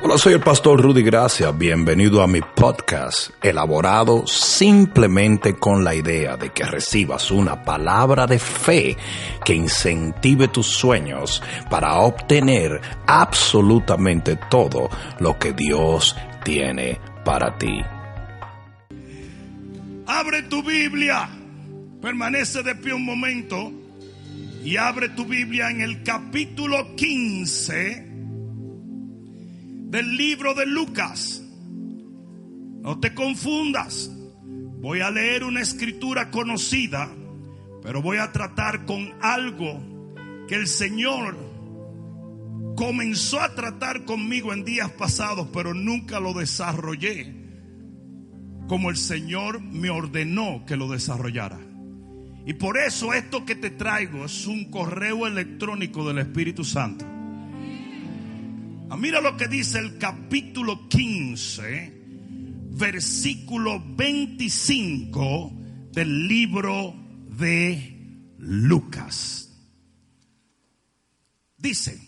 Hola, soy el pastor Rudy Gracia. Bienvenido a mi podcast, elaborado simplemente con la idea de que recibas una palabra de fe que incentive tus sueños para obtener absolutamente todo lo que Dios tiene para ti. Abre tu Biblia, permanece de pie un momento y abre tu Biblia en el capítulo 15 del libro de Lucas. No te confundas. Voy a leer una escritura conocida, pero voy a tratar con algo que el Señor comenzó a tratar conmigo en días pasados, pero nunca lo desarrollé como el Señor me ordenó que lo desarrollara. Y por eso esto que te traigo es un correo electrónico del Espíritu Santo. Ah, mira lo que dice el capítulo 15, versículo 25 del libro de Lucas. Dice,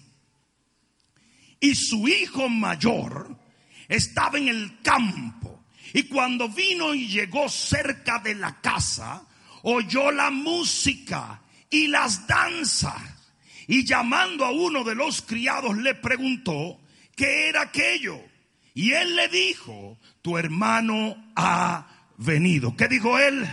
y su hijo mayor estaba en el campo y cuando vino y llegó cerca de la casa, oyó la música y las danzas y llamando a uno de los criados le preguntó qué era aquello. Y él le dijo, tu hermano ha venido. ¿Qué dijo él?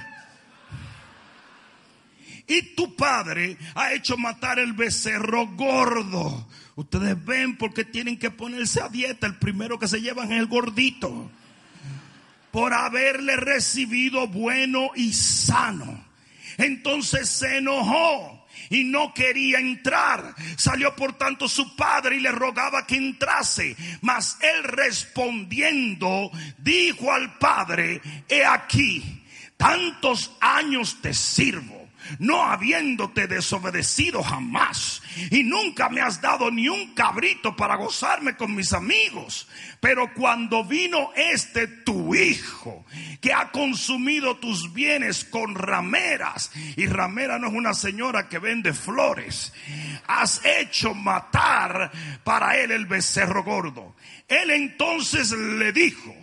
Y tu padre ha hecho matar el becerro gordo. Ustedes ven porque tienen que ponerse a dieta. El primero que se llevan es el gordito. Por haberle recibido bueno y sano. Entonces se enojó y no quería entrar. Salió por tanto su padre y le rogaba que entrase. Mas él respondiendo dijo al padre, he aquí, tantos años te sirvo no habiéndote desobedecido jamás. Y nunca me has dado ni un cabrito para gozarme con mis amigos. Pero cuando vino este tu hijo, que ha consumido tus bienes con rameras, y ramera no es una señora que vende flores, has hecho matar para él el becerro gordo. Él entonces le dijo,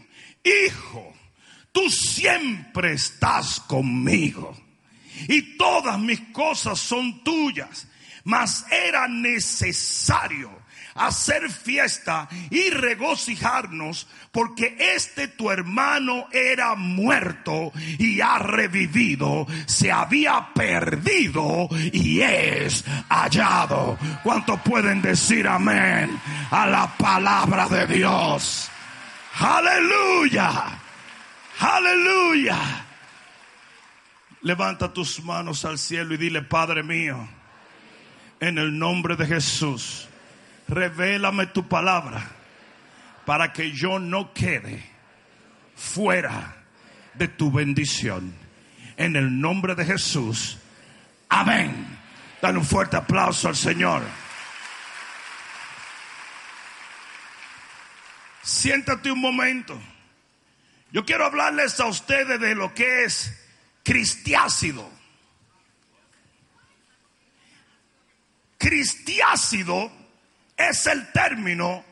hijo, tú siempre estás conmigo y todas mis cosas son tuyas. Mas era necesario hacer fiesta y regocijarnos porque este tu hermano era muerto y ha revivido, se había perdido y es hallado. ¿Cuántos pueden decir amén a la palabra de Dios? Aleluya, aleluya. Levanta tus manos al cielo y dile, Padre mío, en el nombre de Jesús, revélame tu palabra para que yo no quede fuera de tu bendición. En el nombre de Jesús. Amén. Dale un fuerte aplauso al Señor. Siéntate un momento. Yo quiero hablarles a ustedes de lo que es cristiácido. Cristiácido es el término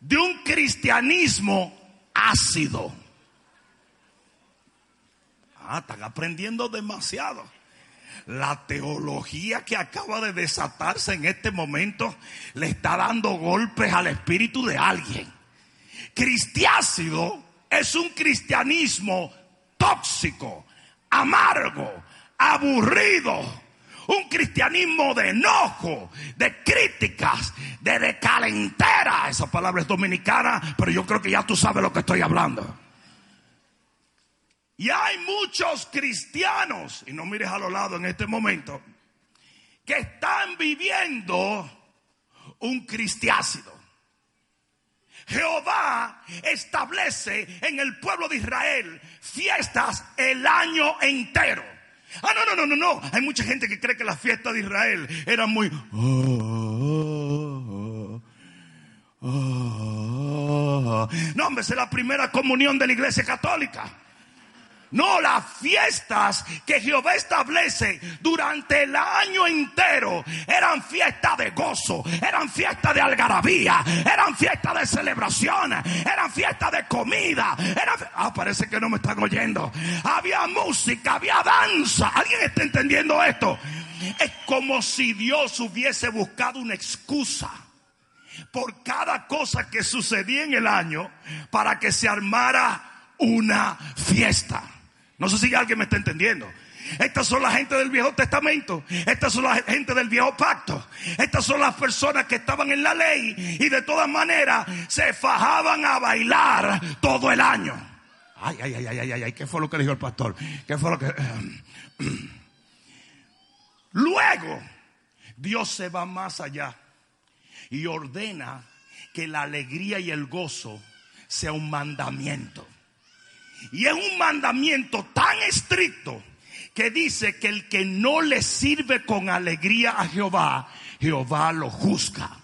de un cristianismo ácido. Ah, están aprendiendo demasiado. La teología que acaba de desatarse en este momento le está dando golpes al espíritu de alguien. Cristiácido es un cristianismo tóxico, amargo, aburrido. Un cristianismo de enojo, de críticas, de decalentera. Esa palabra es dominicana, pero yo creo que ya tú sabes lo que estoy hablando. Y hay muchos cristianos, y no mires a los lados en este momento, que están viviendo un cristiácido. Jehová establece en el pueblo de Israel fiestas el año entero. Ah, no, no, no, no, no. Hay mucha gente que cree que las fiestas de Israel eran muy... no, hombre, es la primera comunión de la iglesia católica. No, las fiestas que Jehová establece durante el año entero eran fiestas de gozo, eran fiestas de algarabía, eran fiestas de celebración, eran fiestas de comida. ah, parece que no me están oyendo. Había música, había danza. ¿Alguien está entendiendo esto? Es como si Dios hubiese buscado una excusa por cada cosa que sucedía en el año para que se armara una fiesta. No sé si alguien me está entendiendo. Estas son la gente del Viejo Testamento. Estas son la gente del Viejo Pacto. Estas son las personas que estaban en la ley y de todas maneras se fajaban a bailar todo el año. Ay, ay, ay, ay, ay, ay, ¿qué fue lo que dijo el pastor? ¿Qué fue lo que... Luego, Dios se va más allá y ordena que la alegría y el gozo sea un mandamiento. Y es un mandamiento tan estricto que dice que el que no le sirve con alegría a Jehová, Jehová lo juzga.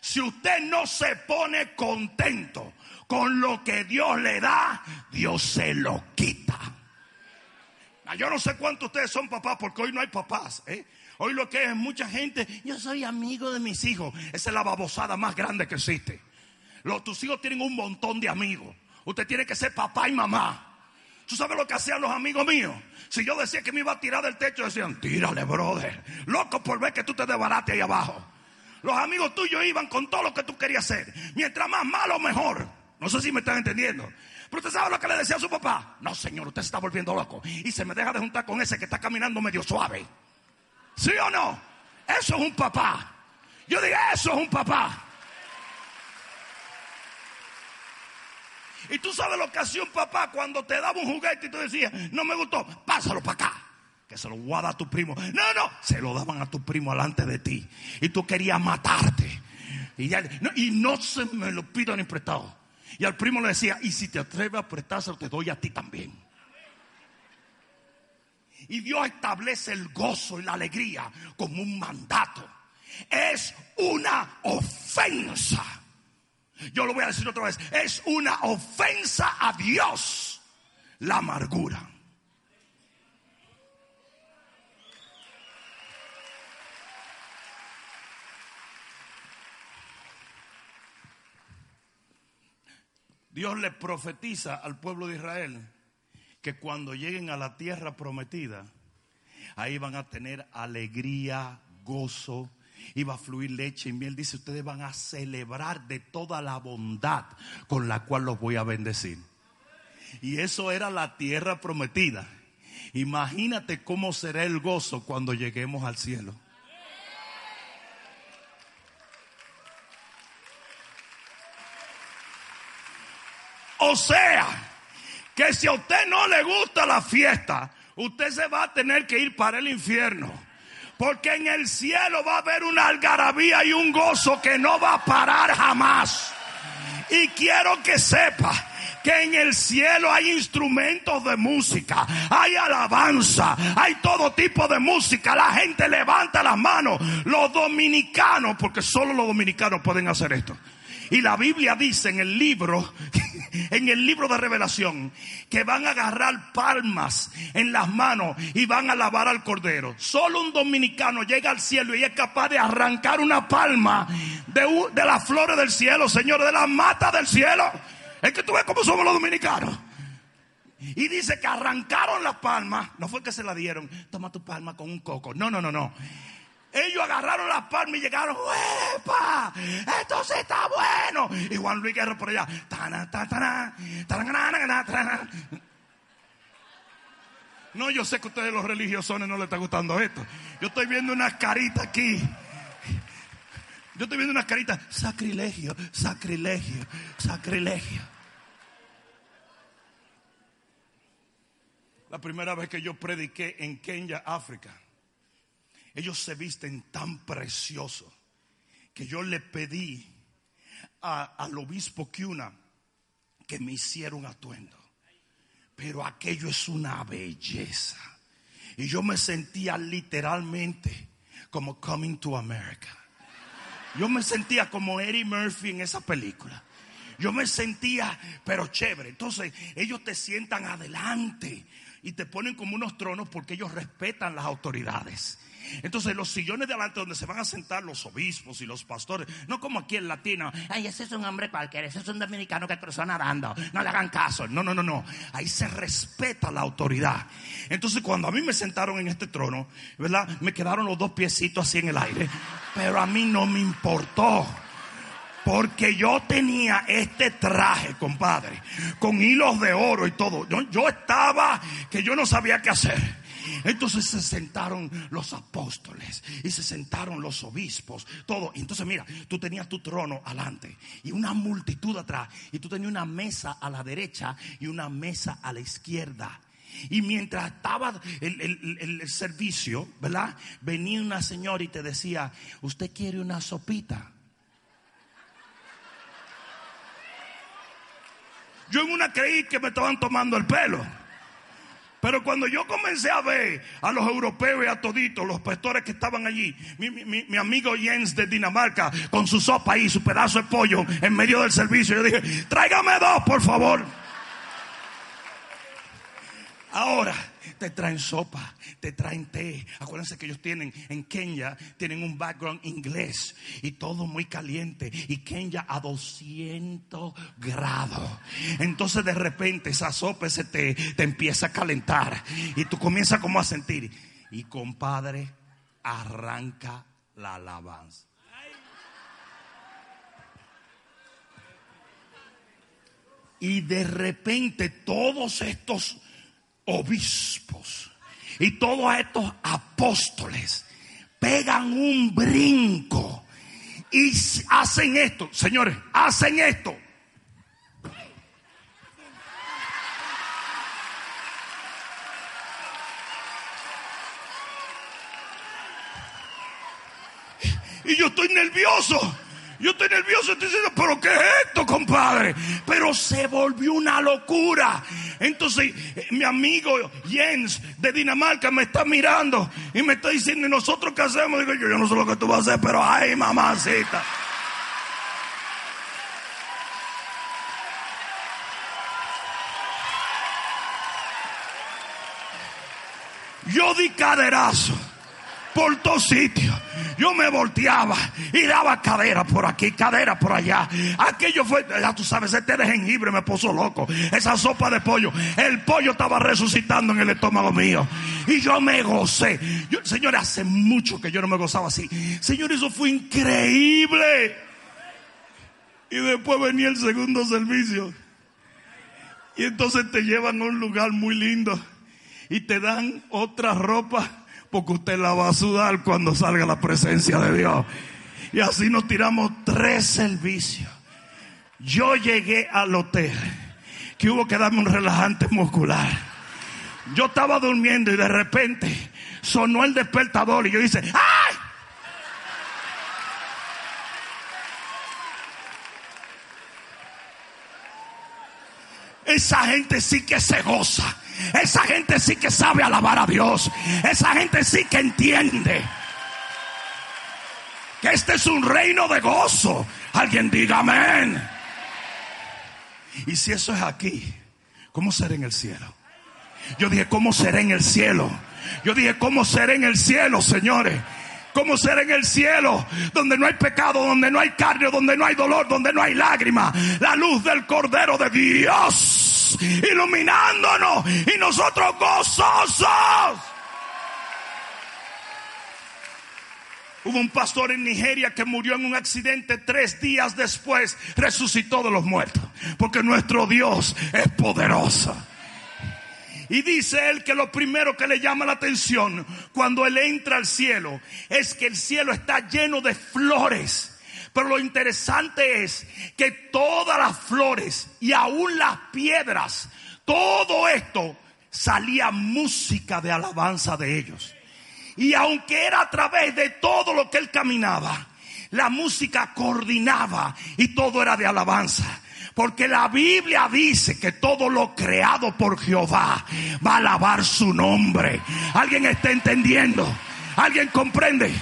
Si usted no se pone contento con lo que Dios le da, Dios se lo quita. Yo no sé cuántos ustedes son papás, porque hoy no hay papás. ¿eh? Hoy lo que es mucha gente, yo soy amigo de mis hijos. Esa es la babosada más grande que existe. Los, tus hijos tienen un montón de amigos. Usted tiene que ser papá y mamá. ¿Tú sabes lo que hacían los amigos míos? Si yo decía que me iba a tirar del techo, decían, tírale, brother. Loco por ver que tú te desbarates ahí abajo. Los amigos tuyos iban con todo lo que tú querías hacer. Mientras más malo, mejor. No sé si me están entendiendo. Pero usted sabe lo que le decía a su papá. No, señor, usted se está volviendo loco. Y se me deja de juntar con ese que está caminando medio suave. ¿Sí o no? Eso es un papá. Yo digo, eso es un papá. Y tú sabes lo que hacía un papá cuando te daba un juguete y tú decías, no me gustó, pásalo para acá. Que se lo voy a tu primo. No, no, se lo daban a tu primo delante de ti. Y tú querías matarte. Y, ya, no, y no se me lo pidan prestado. Y al primo le decía, y si te atreves a prestárselo, te doy a ti también. Y Dios establece el gozo y la alegría como un mandato. Es una ofensa yo lo voy a decir otra vez. Es una ofensa a Dios la amargura. Dios le profetiza al pueblo de Israel que cuando lleguen a la tierra prometida, ahí van a tener alegría, gozo, iba a fluir leche y miel. Dice, ustedes van a celebrar de toda la bondad con la cual los voy a bendecir. Y eso era la tierra prometida. Imagínate cómo será el gozo cuando lleguemos al cielo. O sea, que si a usted no le gusta la fiesta, usted se va a tener que ir para el infierno. Porque en el cielo va a haber una algarabía y un gozo que no va a parar jamás. Y quiero que sepa que en el cielo hay instrumentos de música, hay alabanza, hay todo tipo de música. La gente levanta las manos. Los dominicanos, porque solo los dominicanos pueden hacer esto. Y la Biblia dice en el libro en el libro de revelación que van a agarrar palmas en las manos y van a lavar al cordero. Solo un dominicano llega al cielo y es capaz de arrancar una palma de, de las flores del cielo, Señor, de la mata del cielo. Es que tú ves cómo somos los dominicanos. Y dice que arrancaron las palmas. No fue que se la dieron. Toma tu palma con un coco. No, no, no, no. Ellos agarraron las palmas y llegaron, ¡Epa! Esto sí está bueno. Y Juan Luis Guerra por allá. No, yo sé que a ustedes los religiosones no les está gustando esto. Yo estoy viendo unas caritas aquí. Yo estoy viendo unas caritas. Sacrilegio, sacrilegio, sacrilegio. La primera vez que yo prediqué en Kenia, África ellos se visten tan preciosos que yo le pedí al obispo Kiuna que me hiciera un atuendo. Pero aquello es una belleza. Y yo me sentía literalmente como Coming to America. Yo me sentía como Eddie Murphy en esa película. Yo me sentía, pero chévere. Entonces, ellos te sientan adelante y te ponen como unos tronos porque ellos respetan las autoridades. Entonces los sillones de adelante donde se van a sentar los obispos y los pastores, no como aquí en latino, ay, ese es un hombre cualquiera, ese es un dominicano que cruzó nadando, no le hagan caso, no, no, no, no, ahí se respeta la autoridad. Entonces cuando a mí me sentaron en este trono, ¿verdad? Me quedaron los dos piecitos así en el aire, pero a mí no me importó. Porque yo tenía este traje, compadre, con hilos de oro y todo. Yo, yo estaba que yo no sabía qué hacer. Entonces se sentaron los apóstoles y se sentaron los obispos, todo. Y entonces mira, tú tenías tu trono adelante y una multitud atrás y tú tenías una mesa a la derecha y una mesa a la izquierda. Y mientras estaba el, el, servicio, ¿verdad? Venía una señora y te decía, ¿usted quiere una sopita? Yo en una creí que me estaban tomando el pelo. Pero cuando yo comencé a ver a los europeos y a toditos, los pastores que estaban allí, mi, amigo Jens de Dinamarca, con su sopa y su pedazo de pollo en medio del servicio, yo dije, tráigame dos, por favor. Ahora, te traen sopa, te traen té. Acuérdense que ellos tienen en Kenia, tienen un background inglés y todo muy caliente. Y Kenia a 200 grados. Entonces de repente esa sopa, ese té, te empieza a calentar. Y tú comienzas como a sentir. Y compadre, arranca la alabanza. Y de repente todos estos obispos y todos estos apóstoles pegan un brinco y hacen esto, señores, hacen esto. Y yo estoy nervioso. Yo estoy nervioso, estoy diciendo, pero ¿qué es esto, compadre? Pero se volvió una locura. Entonces, eh, mi amigo Jens de Dinamarca me está mirando y me está diciendo, ¿y nosotros qué hacemos? Digo yo, yo no sé lo que tú vas a hacer, pero ay, mamacita. Yo di caderazo por todos sitios. Yo me volteaba y daba cadera por aquí, cadera por allá. Aquello fue, ya tú sabes, este de jengibre me puso loco. Esa sopa de pollo, el pollo estaba resucitando en el estómago mío. Y yo me gocé. Yo, señores, hace mucho que yo no me gozaba así. Señor, eso fue increíble. Y después venía el segundo servicio. Y entonces te llevan a un lugar muy lindo. Y te dan otra ropa porque usted la va a sudar cuando salga la presencia de Dios. Y así nos tiramos tres servicios. Yo llegué al hotel, que hubo que darme un relajante muscular. Yo estaba durmiendo y de repente sonó el despertador y yo hice, ¡ay! Esa gente sí que se goza. Esa gente sí que sabe alabar a Dios. Esa gente sí que entiende que este es un reino de gozo. Alguien diga amén. Y si eso es aquí, ¿cómo será en el cielo? Yo dije, ¿cómo será en el cielo? Yo dije, ¿cómo será en el cielo, señores? ¿Cómo será en el cielo? Donde no hay pecado, donde no hay carne, donde no hay dolor, donde no hay lágrima. La luz del Cordero de Dios iluminándonos y nosotros gozosos. Hubo un pastor en Nigeria que murió en un accidente tres días después, resucitó de los muertos, porque nuestro Dios es poderoso. Y dice él que lo primero que le llama la atención cuando él entra al cielo es que el cielo está lleno de flores pero lo interesante es que todas las flores y aún las piedras, todo esto salía música de alabanza de ellos. Y aunque era a través de todo lo que él caminaba, la música coordinaba y todo era de alabanza. Porque la Biblia dice que todo lo creado por Jehová va a alabar su nombre. ¿Alguien está entendiendo? ¿Alguien comprende?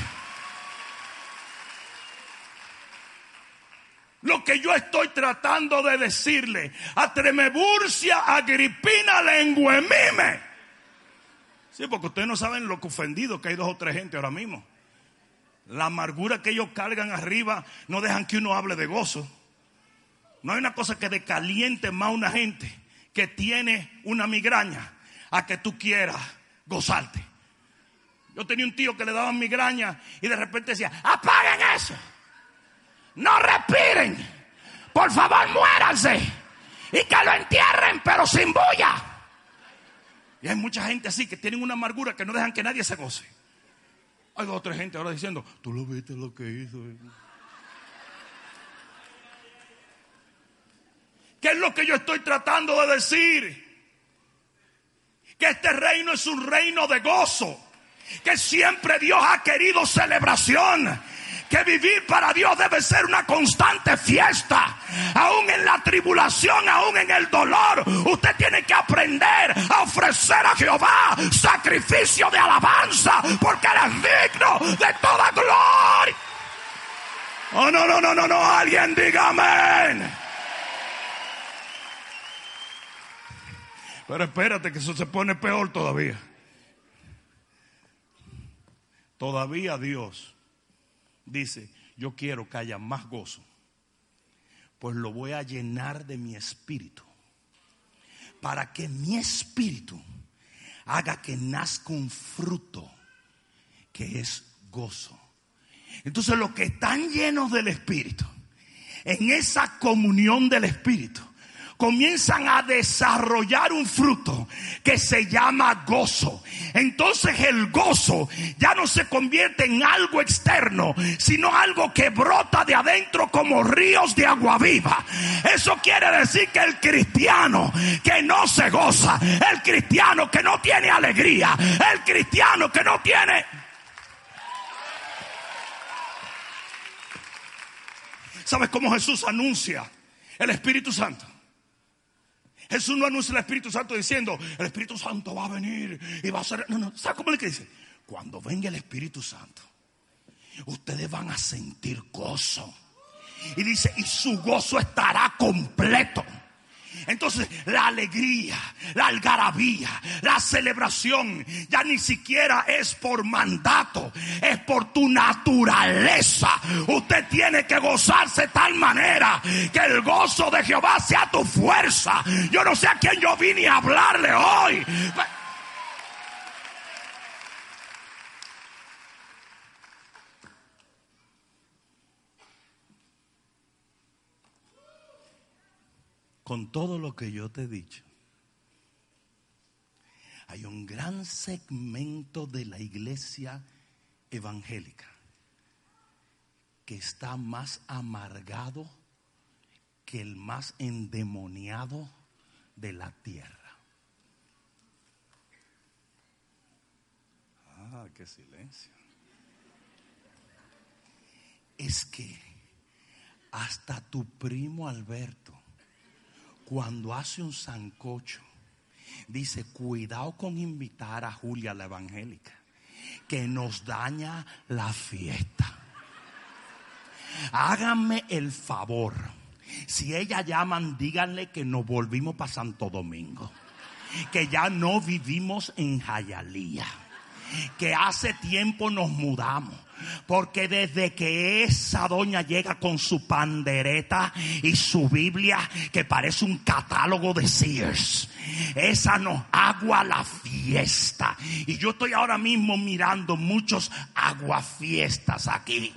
Lo que yo estoy tratando de decirle a Tremeburcia, Agripina, Lenguemime. Sí, porque ustedes no saben lo que ofendido que hay dos o tres gente ahora mismo. La amargura que ellos cargan arriba no dejan que uno hable de gozo. No hay una cosa que decaliente más una gente que tiene una migraña a que tú quieras gozarte. Yo tenía un tío que le daban migraña y de repente decía, apaguen eso. No respiren. Por favor, muéranse. Y que lo entierren, pero sin bulla. Y hay mucha gente así que tienen una amargura que no dejan que nadie se goce. Hay otra gente ahora diciendo, tú lo viste lo que hizo. ¿Qué es lo que yo estoy tratando de decir? Que este reino es un reino de gozo. Que siempre Dios ha querido celebración. Que vivir para Dios debe ser una constante fiesta. Aún en la tribulación, aún en el dolor. Usted tiene que aprender a ofrecer a Jehová sacrificio de alabanza. Porque Él es digno de toda gloria. Oh, no, no, no, no, no. Alguien diga amén. Pero espérate que eso se pone peor todavía. Todavía Dios dice, yo quiero que haya más gozo, pues lo voy a llenar de mi espíritu, para que mi espíritu haga que nazca un fruto que es gozo. Entonces los que están llenos del espíritu, en esa comunión del espíritu, comienzan a desarrollar un fruto que se llama gozo. Entonces el gozo ya no se convierte en algo externo, sino algo que brota de adentro como ríos de agua viva. Eso quiere decir que el cristiano que no se goza, el cristiano que no tiene alegría, el cristiano que no tiene... ¿Sabes cómo Jesús anuncia el Espíritu Santo? Jesús no anuncia el Espíritu Santo diciendo, el Espíritu Santo va a venir y va a ser... No, no, ¿sabe cómo le dice? Cuando venga el Espíritu Santo, ustedes van a sentir gozo. Y dice, y su gozo estará completo. Entonces la alegría, la algarabía, la celebración ya ni siquiera es por mandato, es por tu naturaleza. Usted tiene que gozarse de tal manera que el gozo de Jehová sea tu fuerza. Yo no sé a quién yo vine a hablarle hoy. Con todo lo que yo te he dicho, hay un gran segmento de la iglesia evangélica que está más amargado que el más endemoniado de la tierra. Ah, qué silencio. Es que hasta tu primo Alberto cuando hace un sancocho, dice, cuidado con invitar a Julia la evangélica, que nos daña la fiesta. Háganme el favor. Si ella llaman, díganle que nos volvimos para Santo Domingo. Que ya no vivimos en Jayalía. Que hace tiempo nos mudamos porque desde que esa doña llega con su pandereta y su Biblia, que parece un catálogo de Sears, esa nos agua la fiesta. Y yo estoy ahora mismo mirando muchos aguafiestas aquí.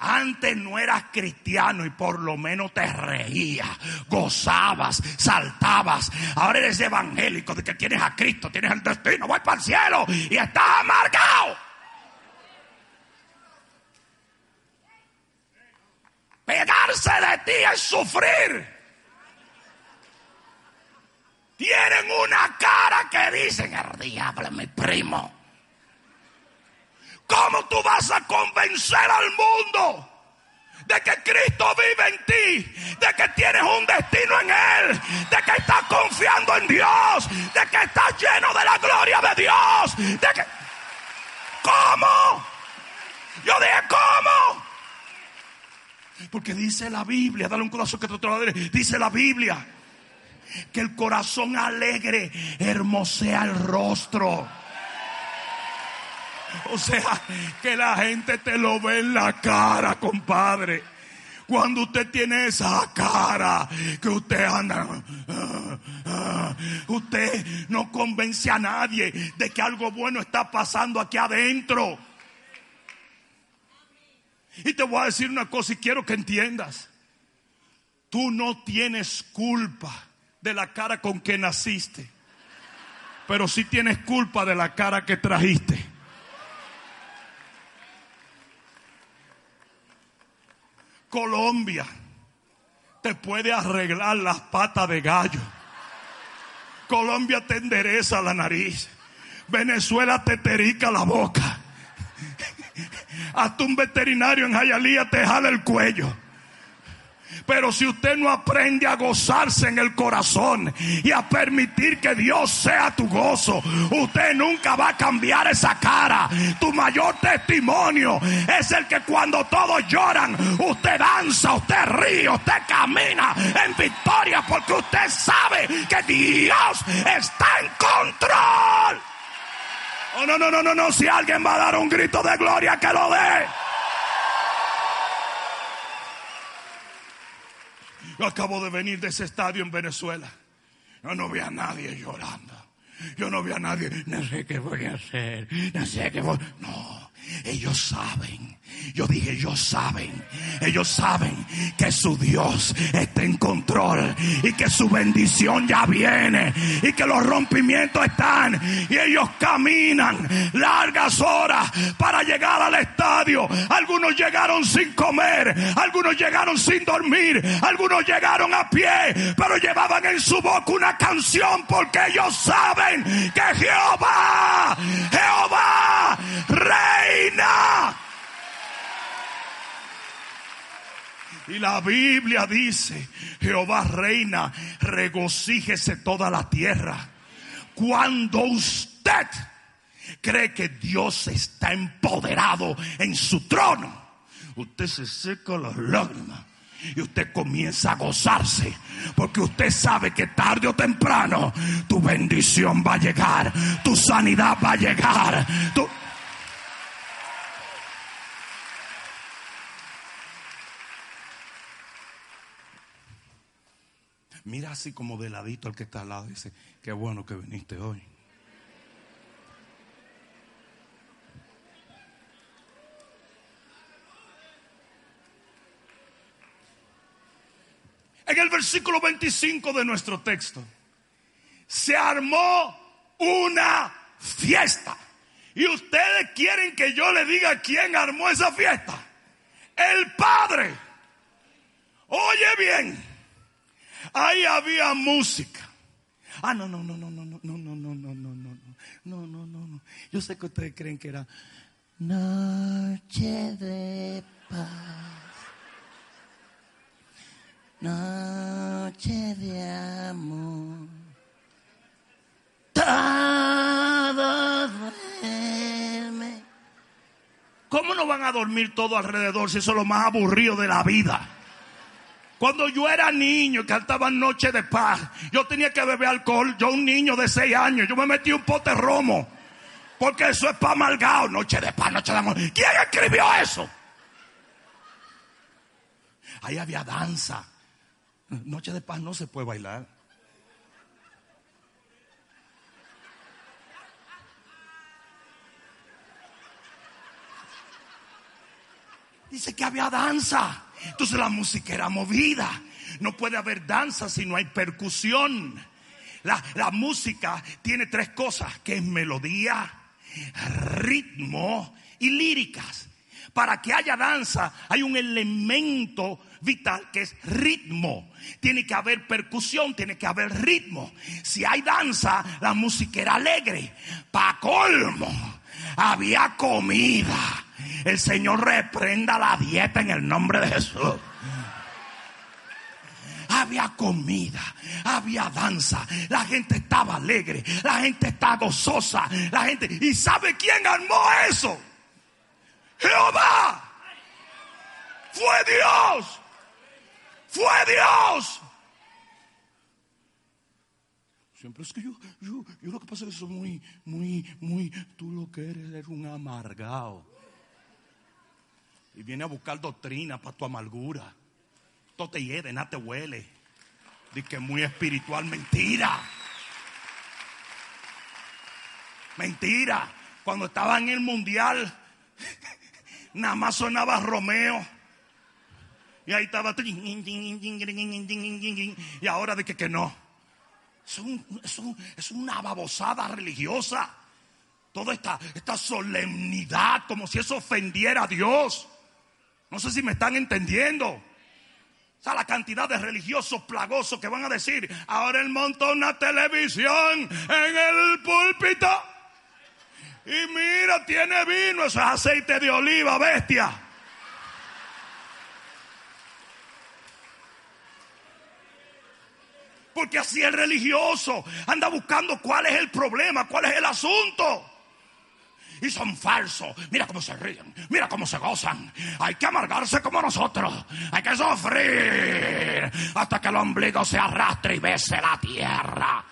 Antes no eras cristiano y por lo menos te reías, gozabas, saltabas. Ahora eres evangélico de que tienes a Cristo, tienes el destino, voy para el cielo y estás amargado. Pegarse de ti es sufrir. Tienen una cara que dicen, el diablo mi primo. ¿Cómo tú vas a convencer al mundo de que Cristo vive en ti, de que tienes un destino en Él, de que estás confiando en Dios, de que estás lleno de la gloria de Dios. ¿Cómo? Yo dije, ¿cómo? Porque dice la Biblia, dale un corazón que te lo Dice la Biblia que el corazón alegre hermosea el rostro. O sea, que la gente te lo ve en la cara, compadre. Cuando usted tiene esa cara que usted anda, usted no convence a nadie de que algo bueno está pasando aquí adentro. Y te voy a decir una cosa y quiero que entiendas. Tú no tienes culpa de la cara con que naciste, pero sí tienes culpa de la cara que trajiste. Colombia te puede arreglar las patas de gallo. Colombia te endereza la nariz. Venezuela te terica la boca. Hasta un veterinario en Jayalía te jala el cuello. Pero si usted no aprende a gozarse en el corazón y a permitir que Dios sea tu gozo, usted nunca va a cambiar esa cara. Tu mayor testimonio es el que cuando todos lloran, usted danza, usted ríe, usted camina en victoria porque usted sabe que Dios está en control. Oh, no, no, no, no, no. Si alguien va a dar un grito de gloria, que lo dé. Yo acabo de venir de ese estadio en Venezuela. Yo no vi a nadie llorando. Yo no vi a nadie. No sé qué voy a hacer. No sé qué voy. No. Ellos saben. Yo dije, ellos saben. Ellos saben que su Dios está en control y que su bendición ya viene y que los rompimientos están y ellos caminan largas horas para llegar al estadio. Algunos llegaron sin comer, algunos llegaron sin dormir, algunos llegaron a pie, pero llevaban en su boca una canción porque ellos saben que Jehová, Jehová, reina. Y la Biblia dice, Jehová reina, regocíjese toda la tierra. Cuando usted cree que Dios está empoderado en su trono, usted se seca las lágrimas y usted comienza a gozarse. Porque usted sabe que tarde o temprano tu bendición va a llegar, tu sanidad va a llegar. Mira así como de ladito al que está al lado. Dice, qué bueno que viniste hoy. En el versículo 25 de nuestro texto, se armó una fiesta. Y ustedes quieren que yo le diga quién armó esa fiesta. El Padre. Oye bien. Ahí había música. Ah, no, no, no, no, no, no, no, no, no, no, no, no, no, no, no, no. Yo sé que ustedes creen que era Noche de paz. Noche de amor. Todo duerme. ¿Cómo no van a dormir todo alrededor si eso es lo más aburrido de la vida? Cuando yo era niño y cantaban Noche de Paz, yo tenía que beber alcohol. Yo, un niño de seis años, yo me metí un pote romo. Porque eso es para amargado. Noche de paz, noche de amor. ¿Quién escribió eso? Ahí había danza. Noche de paz no se puede bailar. Dice que había danza. Entonces la música era movida. No puede haber danza si no hay percusión. La, la música tiene tres cosas, que es melodía, ritmo y líricas. Para que haya danza hay un elemento vital que es ritmo. Tiene que haber percusión, tiene que haber ritmo. Si hay danza, la música era alegre. Pa' colmo, había comida el Señor reprenda la dieta en el nombre de Jesús. Había comida, había danza, la gente estaba alegre, la gente estaba gozosa, la gente... ¿Y sabe quién armó eso? Jehová. Fue Dios. Fue Dios. Siempre es que yo, yo, yo lo que pasa es que soy muy, muy, muy, tú lo que eres es un amargado. Y viene a buscar doctrina para tu amargura. Todo te hiede, nada te huele. Dice que es muy espiritual, mentira. Mentira. Cuando estaba en el mundial, nada más sonaba Romeo. Y ahí estaba. Y ahora de que, que no. Es, un- es un- es una babosada religiosa. Toda esta, esta solemnidad, como si eso ofendiera a Dios. No sé si me están entendiendo. O sea, la cantidad de religiosos plagosos que van a decir, ahora él montó una televisión en el púlpito. Y mira, tiene vino, eso es aceite de oliva, bestia. Porque así el religioso anda buscando cuál es el problema, cuál es el asunto. Y son falsos. Mira cómo se ríen. Mira cómo se gozan. Hay que amargarse como nosotros. Hay que sufrir hasta que el ombligo se arrastre y bese la tierra.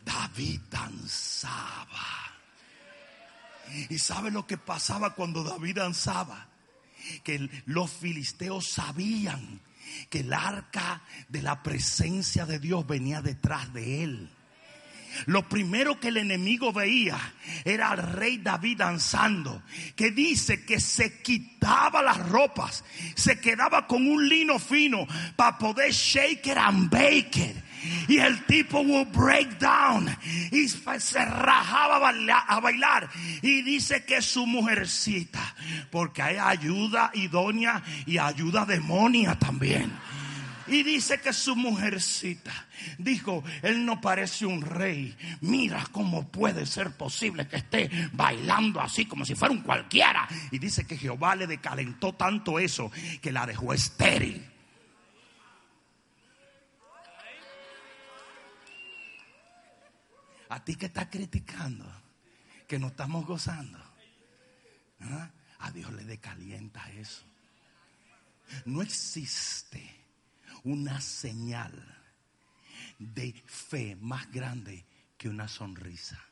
David danzaba. ¿Y sabe lo que pasaba cuando David danzaba? Que los filisteos sabían que el arca de la presencia de Dios venía detrás de él. Lo primero que el enemigo veía era al rey David danzando, que dice que se quitaba las ropas, se quedaba con un lino fino para poder shake it and bake it. Y el tipo will break down y se rajaba a bailar. Y dice que su mujercita, porque hay ayuda idónea y ayuda demonia también. Y dice que su mujercita dijo, él no parece un rey. Mira cómo puede ser posible que esté bailando así como si fuera un cualquiera. Y dice que Jehová le decalentó tanto eso que la dejó estéril. A ti que estás criticando, que no estamos gozando. ¿ah? A Dios le decalienta eso. No existe una señal de fe más grande que una sonrisa.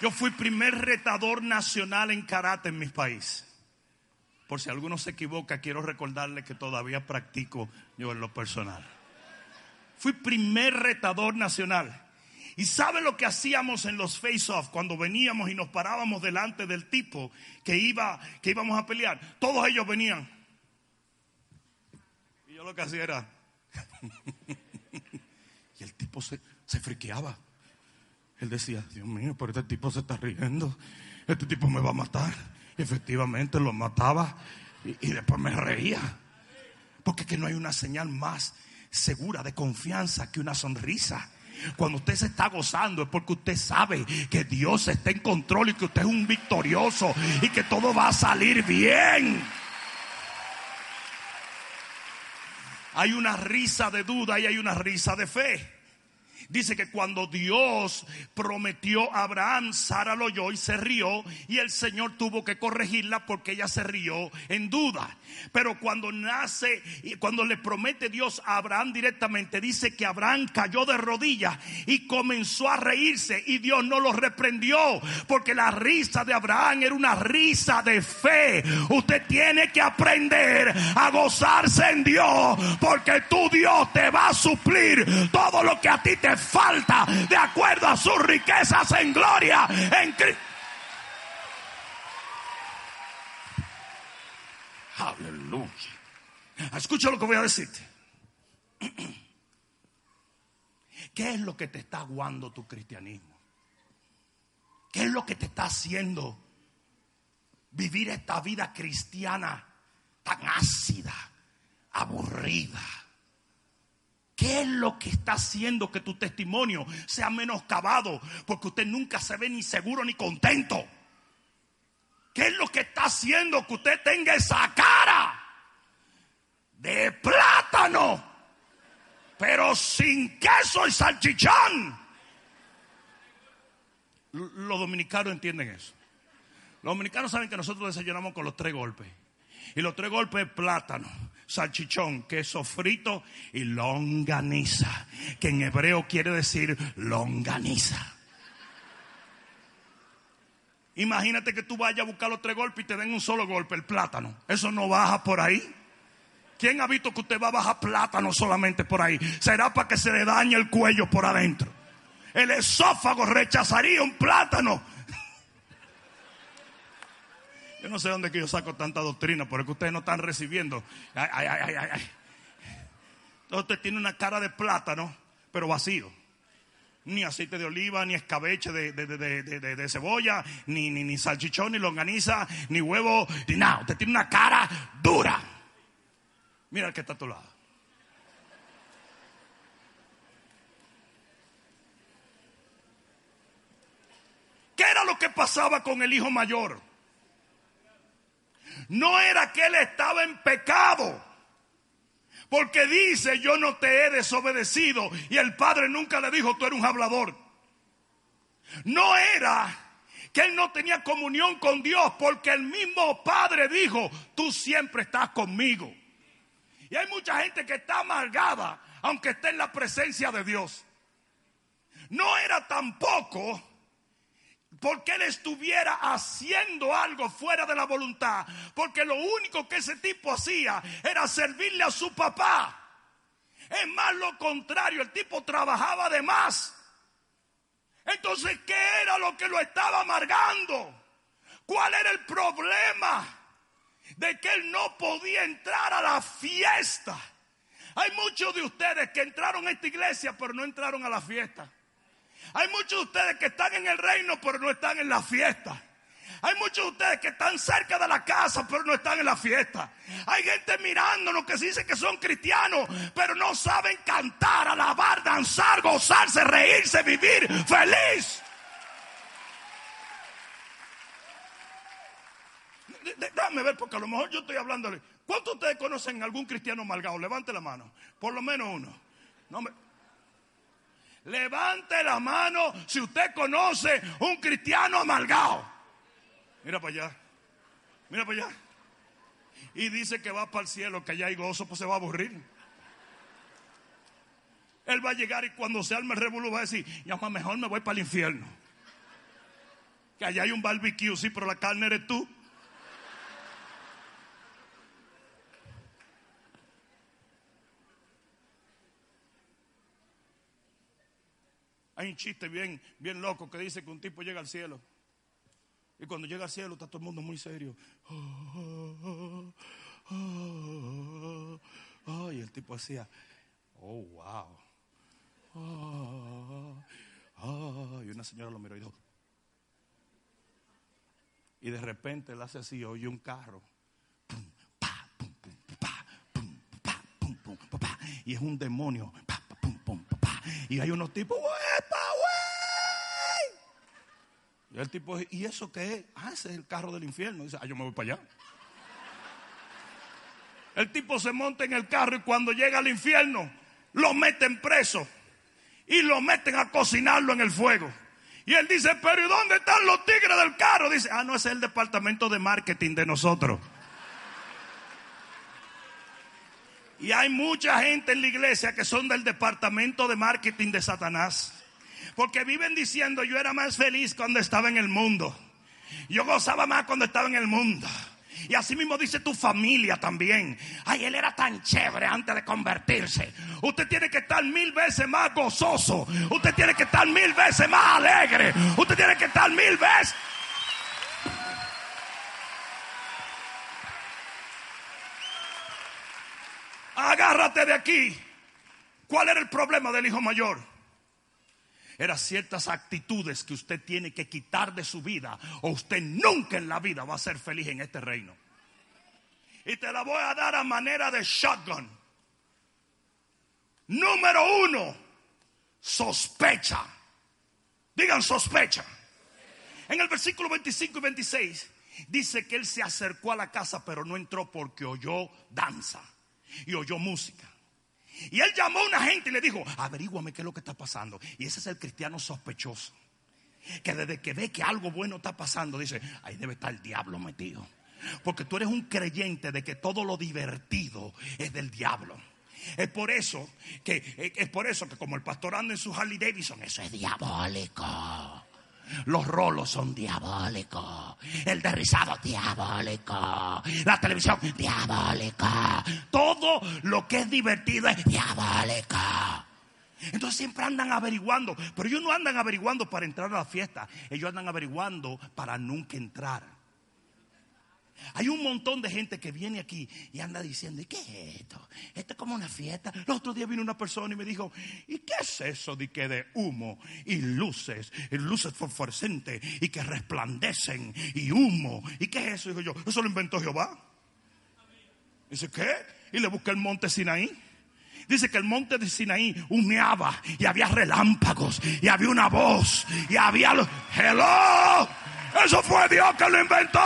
Yo fui primer retador nacional en karate en mi país. Por si alguno se equivoca, quiero recordarle que todavía practico yo en lo personal. Fui primer retador nacional. ¿Y sabe lo que hacíamos en los face-off cuando veníamos y nos parábamos delante del tipo que iba que íbamos a pelear? Todos ellos venían. Y yo lo que hacía era y el tipo se, se friqueaba. Él decía, Dios mío, pero este tipo se está riendo. Este tipo me va a matar. Efectivamente lo mataba y, después me reía. Porque que no hay una señal más segura de confianza que una sonrisa. Cuando usted se está gozando es porque usted sabe que Dios está en control y que usted es un victorioso y que todo va a salir bien. Hay una risa de duda y hay una risa de fe. Dice que cuando Dios prometió a Abraham, Sara lo oyó y se rió y el Señor tuvo que corregirla porque ella se rió en duda. Pero cuando nace y cuando le promete Dios a Abraham directamente, dice que Abraham cayó de rodillas y comenzó a reírse y Dios no lo reprendió porque la risa de Abraham era una risa de fe. Usted tiene que aprender a gozarse en Dios porque tu Dios te va a suplir todo lo que a ti te falta de acuerdo a sus riquezas en gloria en Cristo. Aleluya. Escucha lo que voy a decirte. ¿Qué es lo que te está aguando tu cristianismo? ¿Qué es lo que te está haciendo vivir esta vida cristiana tan ácida, aburrida? ¿Qué es lo que está haciendo que tu testimonio sea menoscabado? Porque usted nunca se ve ni seguro ni contento. ¿Qué es lo que está haciendo que usted tenga esa cara de plátano? pero sin queso y salchichón. Los dominicanos entienden eso. Los dominicanos saben que nosotros desayunamos con los tres golpes. Y los tres golpes es plátano, salchichón, queso frito y longaniza, que en hebreo quiere decir longaniza. Imagínate que tú vayas a buscar los tres golpes y te den un solo golpe, el plátano. Eso no baja por ahí. ¿Quién ha visto que usted va a bajar plátano solamente por ahí? Será para que se le dañe el cuello por adentro. El esófago rechazaría un plátano. Yo no sé dónde que yo saco tanta doctrina, porque ustedes no están recibiendo. Ay, ay, ay, ay. Usted tiene una cara de plátano, pero vacío ni aceite de oliva, ni escabeche de, de, cebolla, ni, ni, ni, salchichón, ni longaniza, ni huevo, ni nada. Usted tiene una cara dura. Mira el que está a tu lado. ¿Qué era lo que pasaba con el hijo mayor? No era que él estaba en pecado. Porque dice, yo no te he desobedecido. Y el padre nunca le dijo, tú eres un hablador. No era que él no tenía comunión con Dios, porque el mismo padre dijo, tú siempre estás conmigo. Y hay mucha gente que está amargada, aunque esté en la presencia de Dios. No era tampoco porque él estuviera haciendo algo fuera de la voluntad, porque lo único que ese tipo hacía era servirle a su papá. Es más lo contrario, el tipo trabajaba de más. Entonces, ¿qué era lo que lo estaba amargando? ¿Cuál era el problema? De que él no podía entrar a la fiesta. Hay muchos de ustedes que entraron a esta iglesia, pero no entraron a la fiesta. Hay muchos de ustedes que están en el reino, pero no están en la fiesta. Hay muchos de ustedes que están cerca de la casa, pero no están en la fiesta. Hay gente mirándonos que se dice que son cristianos, pero no saben cantar, alabar, danzar, gozarse, reírse, vivir feliz. Déjame ver, porque a lo mejor yo estoy hablándole. ¿Cuántos de ustedes conocen algún cristiano malgado? Levante la mano. Por lo menos uno. No me, Levante la mano si usted conoce un cristiano amargado. Mira para allá. Mira para allá. Y dice que va para el cielo, que allá hay gozo, pues se va a aburrir. Él va a llegar y cuando se arme el revuelo va a decir, ya más mejor me voy para el infierno. Que allá hay un barbecue, sí, pero la carne eres tú. Hay un chiste bien, bien loco que dice que un tipo llega al cielo. Y cuando llega al cielo está todo el mundo muy serio. y el tipo decía, oh, wow. y una señora lo miró y dijo. Y de repente él hace así, oye un carro. Y es un demonio. Y hay unos tipos, el tipo, ¿y eso qué es? Ah, ese es el carro del infierno. dice, ah, yo me voy para allá. El tipo se monta en el carro y cuando llega al infierno, lo meten preso y lo meten a cocinarlo en el fuego. Y él dice, pero ¿y dónde están los tigres del carro? Dice, ah, no, ese es el departamento de marketing de nosotros. Y hay mucha gente en la iglesia que son del departamento de marketing de Satanás. Porque viven diciendo, yo era más feliz cuando estaba en el mundo. Yo gozaba más cuando estaba en el mundo. Y así mismo dice tu familia también. Ay, él era tan chévere antes de convertirse. Usted tiene que estar mil veces más gozoso. Usted tiene que estar mil veces más alegre. Usted tiene que estar mil veces. Agárrate de aquí. ¿Cuál era el problema del hijo mayor? Eran ciertas actitudes que usted tiene que quitar de su vida o usted nunca en la vida va a ser feliz en este reino. Y te la voy a dar a manera de shotgun. Número uno, sospecha. Digan sospecha. En el versículo 25 y 26 dice que él se acercó a la casa pero no entró porque oyó danza y oyó música. Y él llamó a una gente y le dijo, averíguame qué es lo que está pasando. Y ese es el cristiano sospechoso. Que desde que ve que algo bueno está pasando, dice, ahí debe estar el diablo metido. Porque tú eres un creyente de que todo lo divertido es del diablo. Es por eso que es por eso que como el pastor anda en su Harley Davidson, eso es diabólico. Los rolos son diabólicos. El derrizado diabólico. La televisión diabólica. Todo lo que es divertido es diabólico. Entonces siempre andan averiguando, pero ellos no andan averiguando para entrar a la fiesta, ellos andan averiguando para nunca entrar. Hay un montón de gente que viene aquí y anda diciendo, ¿y qué es esto? Esto es como una fiesta. El otro día vino una persona y me dijo, ¿y qué es eso de que de humo y luces, y luces fosforescentes y que resplandecen y humo? ¿Y qué es eso? Digo yo, ¿eso lo inventó Jehová? Dice, ¿qué? Y le busca el monte Sinaí. Dice que el monte de Sinaí humeaba y había relámpagos y había una voz y había... ¡Hello! Eso fue Dios que lo inventó.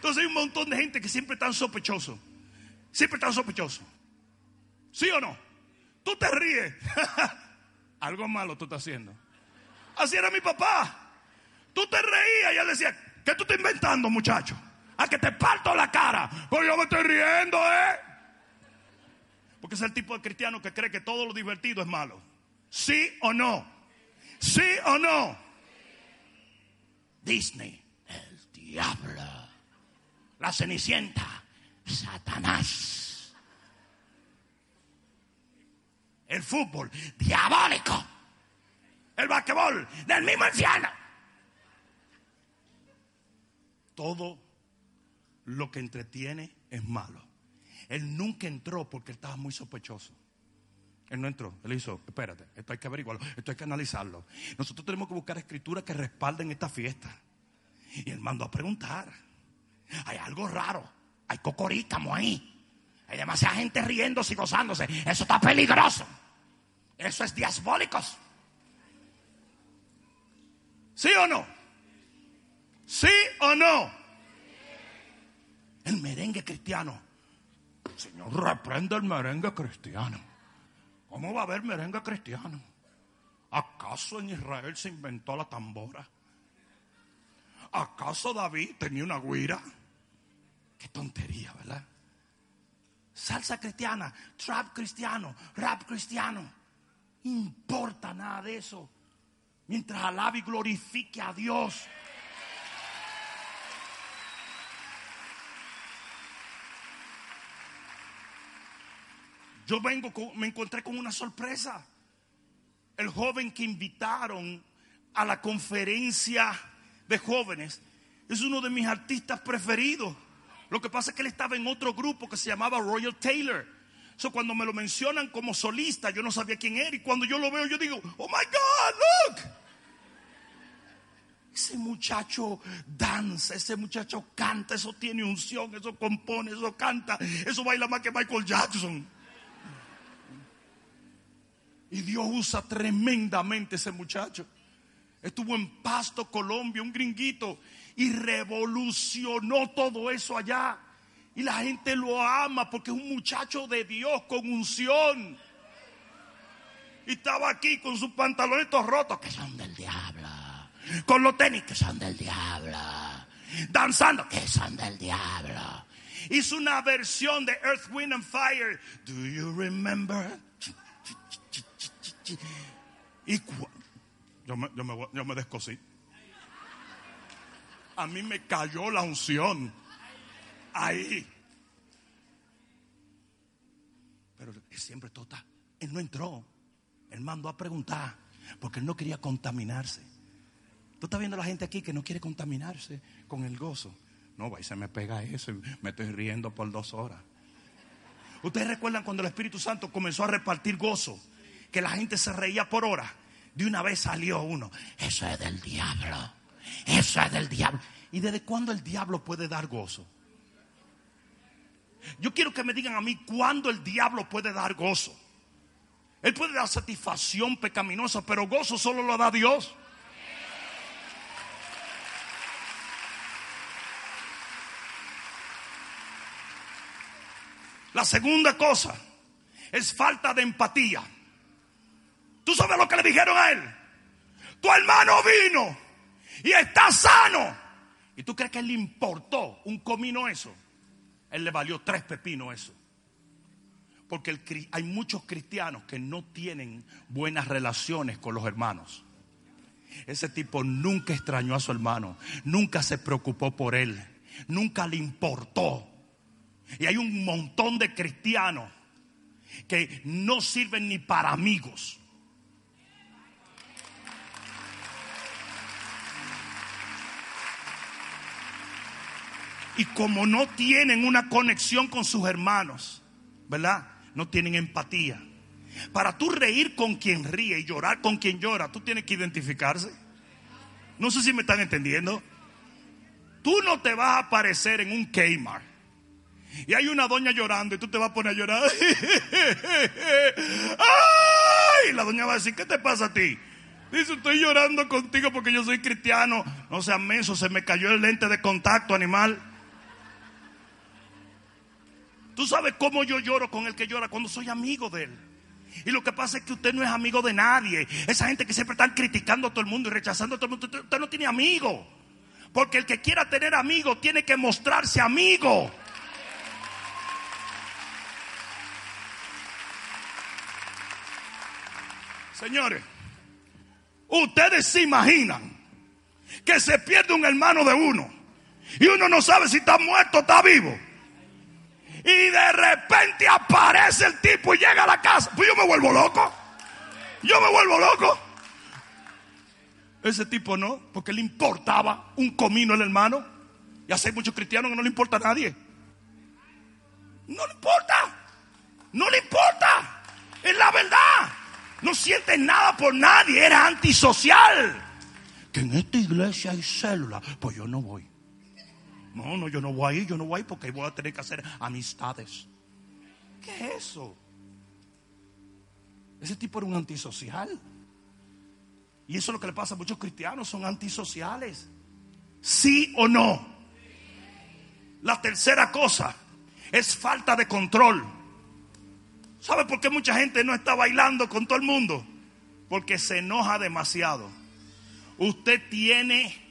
Entonces hay un montón de gente que siempre están sospechosos. Siempre están sospechosos. ¿Sí o no? Tú te ríes. Algo malo tú estás haciendo. Así era mi papá. Tú te reías y él decía, ¿qué tú estás inventando, muchacho? A que te parto la cara. Pues yo me estoy riendo, ¿eh? Porque es el tipo de cristiano que cree que todo lo divertido es malo. ¿Sí o no? ¿Sí o no? Disney, el diablo la cenicienta, Satanás. El fútbol, diabólico. El basquetbol, del mismo anciano. Todo lo que entretiene es malo. Él nunca entró porque estaba muy sospechoso. Él no entró. Él hizo, espérate, esto hay que averiguarlo, esto hay que analizarlo. Nosotros tenemos que buscar escrituras que respalden esta fiesta. Y él mandó a preguntar. Hay algo raro. Hay cocorícamo ahí. Hay demasiada gente riéndose y gozándose. Eso está peligroso. Eso es diabólico. ¿Sí o no? ¿Sí o no? El merengue cristiano. Señor, reprende el merengue cristiano. ¿Cómo va a haber merengue cristiano? ¿Acaso en Israel se inventó la tambora? ¿Acaso David tenía una guira? Qué tontería, ¿verdad? Salsa cristiana, trap cristiano, rap cristiano. importa nada de eso. Mientras alabe y glorifique a Dios. Yo vengo, me encontré con una sorpresa. El joven que invitaron a la conferencia de jóvenes es uno de mis artistas preferidos. Lo que pasa es que él estaba en otro grupo que se llamaba Royal Taylor. So, cuando me lo mencionan como solista, yo no sabía quién era. Y cuando yo lo veo, yo digo, oh my God, look. Ese muchacho danza, ese muchacho canta, eso tiene unción, eso compone, eso canta, eso baila más que Michael Jackson. Y Dios usa tremendamente ese muchacho. Estuvo en Pasto, Colombia, un gringuito y revolucionó todo eso allá. Y la gente lo ama porque es un muchacho de Dios con unción. Y estaba aquí con sus pantalones rotos que son del diablo. Con los tenis que son del diablo. Danzando que son del diablo. Hizo una versión de Earth, Wind and Fire. Do you remember? Y yo me, descosí a mí me cayó la unción. Ahí. Pero siempre tota, él no entró. Él mandó a preguntar porque él no quería contaminarse. Tú estás viendo a la gente aquí que no quiere contaminarse con el gozo. No, va y se me pega eso me estoy riendo por dos horas. Ustedes recuerdan cuando el Espíritu Santo comenzó a repartir gozo, que la gente se reía por hora. De una vez salió uno. Eso es del diablo. Eso es del diablo. ¿Y desde cuándo el diablo puede dar gozo? Yo quiero que me digan a mí cuándo el diablo puede dar gozo. Él puede dar satisfacción pecaminosa, pero gozo solo lo da Dios. La segunda cosa es falta de empatía. ¿Tú sabes lo que le dijeron a él? Tu hermano vino y está sano. ¿Y tú crees que le importó un comino eso? Él le valió tres pepinos eso. Porque hay muchos cristianos que no tienen buenas relaciones con los hermanos. Ese tipo nunca extrañó a su hermano, nunca se preocupó por él, nunca le importó. Y hay un montón de cristianos que no sirven ni para amigos. Y como no tienen una conexión con sus hermanos, ¿verdad? No tienen empatía. Para tú reír con quien ríe y llorar con quien llora, tú tienes que identificarse. No sé si me están entendiendo. Tú no te vas a aparecer en un Kmart. Y hay una doña llorando y tú te vas a poner a llorar. ¡Ay! La doña va a decir, ¿qué te pasa a ti? Dice, estoy llorando contigo porque yo soy cristiano. No seas menso, se me cayó el lente de contacto, animal. Tú sabes cómo yo lloro con el que llora cuando soy amigo de él. Y lo que pasa es que usted no es amigo de nadie. Esa gente que siempre están criticando a todo el mundo y rechazando a todo el mundo. Usted no tiene amigo. Porque el que quiera tener amigo tiene que mostrarse amigo. Señores, ustedes se imaginan que se pierde un hermano de uno y uno no sabe si está muerto o está vivo y de repente aparece el tipo y llega a la casa, pues yo me vuelvo loco. Yo me vuelvo loco. Ese tipo no, porque le importaba un comino el hermano. Y hace muchos cristianos que no le importa a nadie. No le importa. No le importa. Es la verdad. No siente nada por nadie. Era antisocial. Que en esta iglesia hay célula. Pues yo no voy. No, no, yo no voy a ir, yo no voy a ir porque voy a tener que hacer amistades. ¿Qué es eso? Ese tipo era un antisocial. Y eso es lo que le pasa a muchos cristianos, son antisociales. ¿Sí o no? La tercera cosa es falta de control. ¿Sabe por qué mucha gente no está bailando con todo el mundo? Porque se enoja demasiado. Usted tiene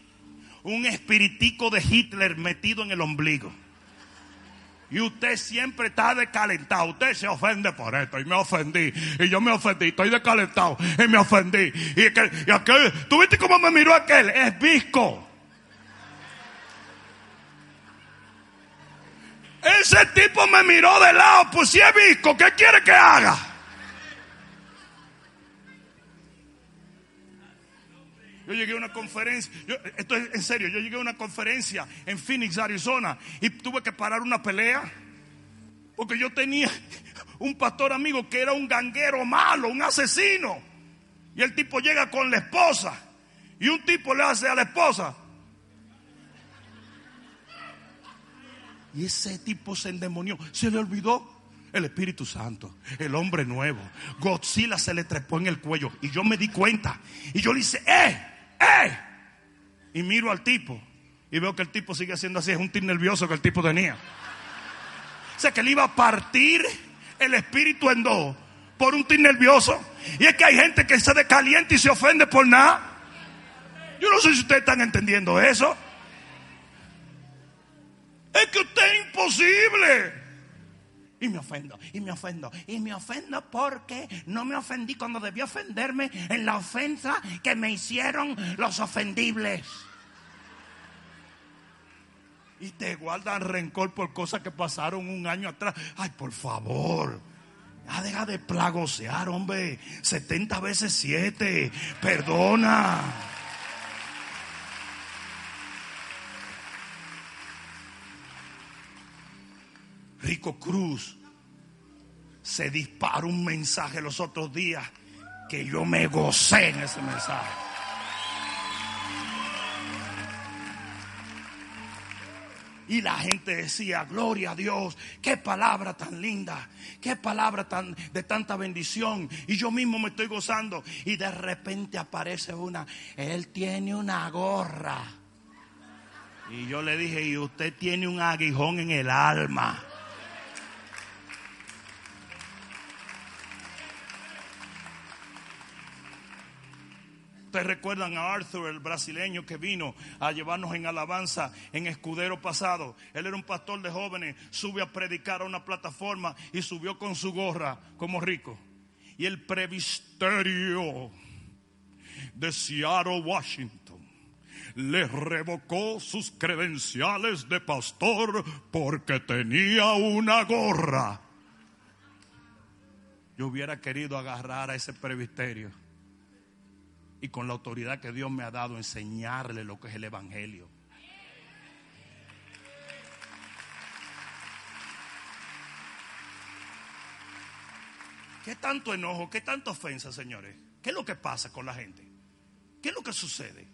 un espiritico de Hitler metido en el ombligo. Y usted siempre está decalentado. Usted se ofende por esto. Y me ofendí. Y yo me ofendí. Estoy decalentado. Y me ofendí. Y, aquel, y aquel, ¿tú viste cómo me miró aquel? Es visco. Ese tipo me miró de lado. Pues si es visco, ¿qué quiere que haga? Yo llegué a una conferencia, esto es en serio, yo llegué a una conferencia en Phoenix, Arizona, y tuve que parar una pelea. Porque yo tenía un pastor amigo que era un ganguero malo, un asesino. Y el tipo llega con la esposa. Y un tipo le hace a la esposa. Y ese tipo se endemonió. Se le olvidó el Espíritu Santo, el hombre nuevo. Godzilla se le trepó en el cuello. Y yo me di cuenta. Y yo le hice, ¡eh! ¡Eh! Y miro al tipo y veo que el tipo sigue haciendo así. Es un tic nervioso que el tipo tenía. O sea, que le iba a partir el espíritu en dos por un tic nervioso. Y es que hay gente que se descalienta y se ofende por nada. Yo no sé si ustedes están entendiendo eso. Es que usted es imposible. Y me ofendo, y me ofendo, y me ofendo porque no me ofendí cuando debí ofenderme en la ofensa que me hicieron los ofendibles. Y te guardan rencor por cosas que pasaron un año atrás. Ay, por favor. Deja de plagosear, hombre. 70 veces 7. Perdona. Rico Cruz se disparó un mensaje los otros días que yo me gocé en ese mensaje. Y la gente decía, gloria a Dios, qué palabra tan linda, qué palabra tan de tanta bendición. Y yo mismo me estoy gozando. Y de repente aparece una, él tiene una gorra. Y yo le dije, y usted tiene un aguijón en el alma. Ustedes recuerdan a Arthur, el brasileño que vino a llevarnos en alabanza en Escudero pasado. Él era un pastor de jóvenes, sube a predicar a una plataforma y subió con su gorra como rico. Y el previsterio de Seattle, Washington, le revocó sus credenciales de pastor porque tenía una gorra. Yo hubiera querido agarrar a ese previsterio y con la autoridad que Dios me ha dado enseñarle lo que es el Evangelio. ¿Qué tanto enojo, qué tanta ofensa, señores? ¿Qué es lo que pasa con la gente? ¿Qué es lo que sucede?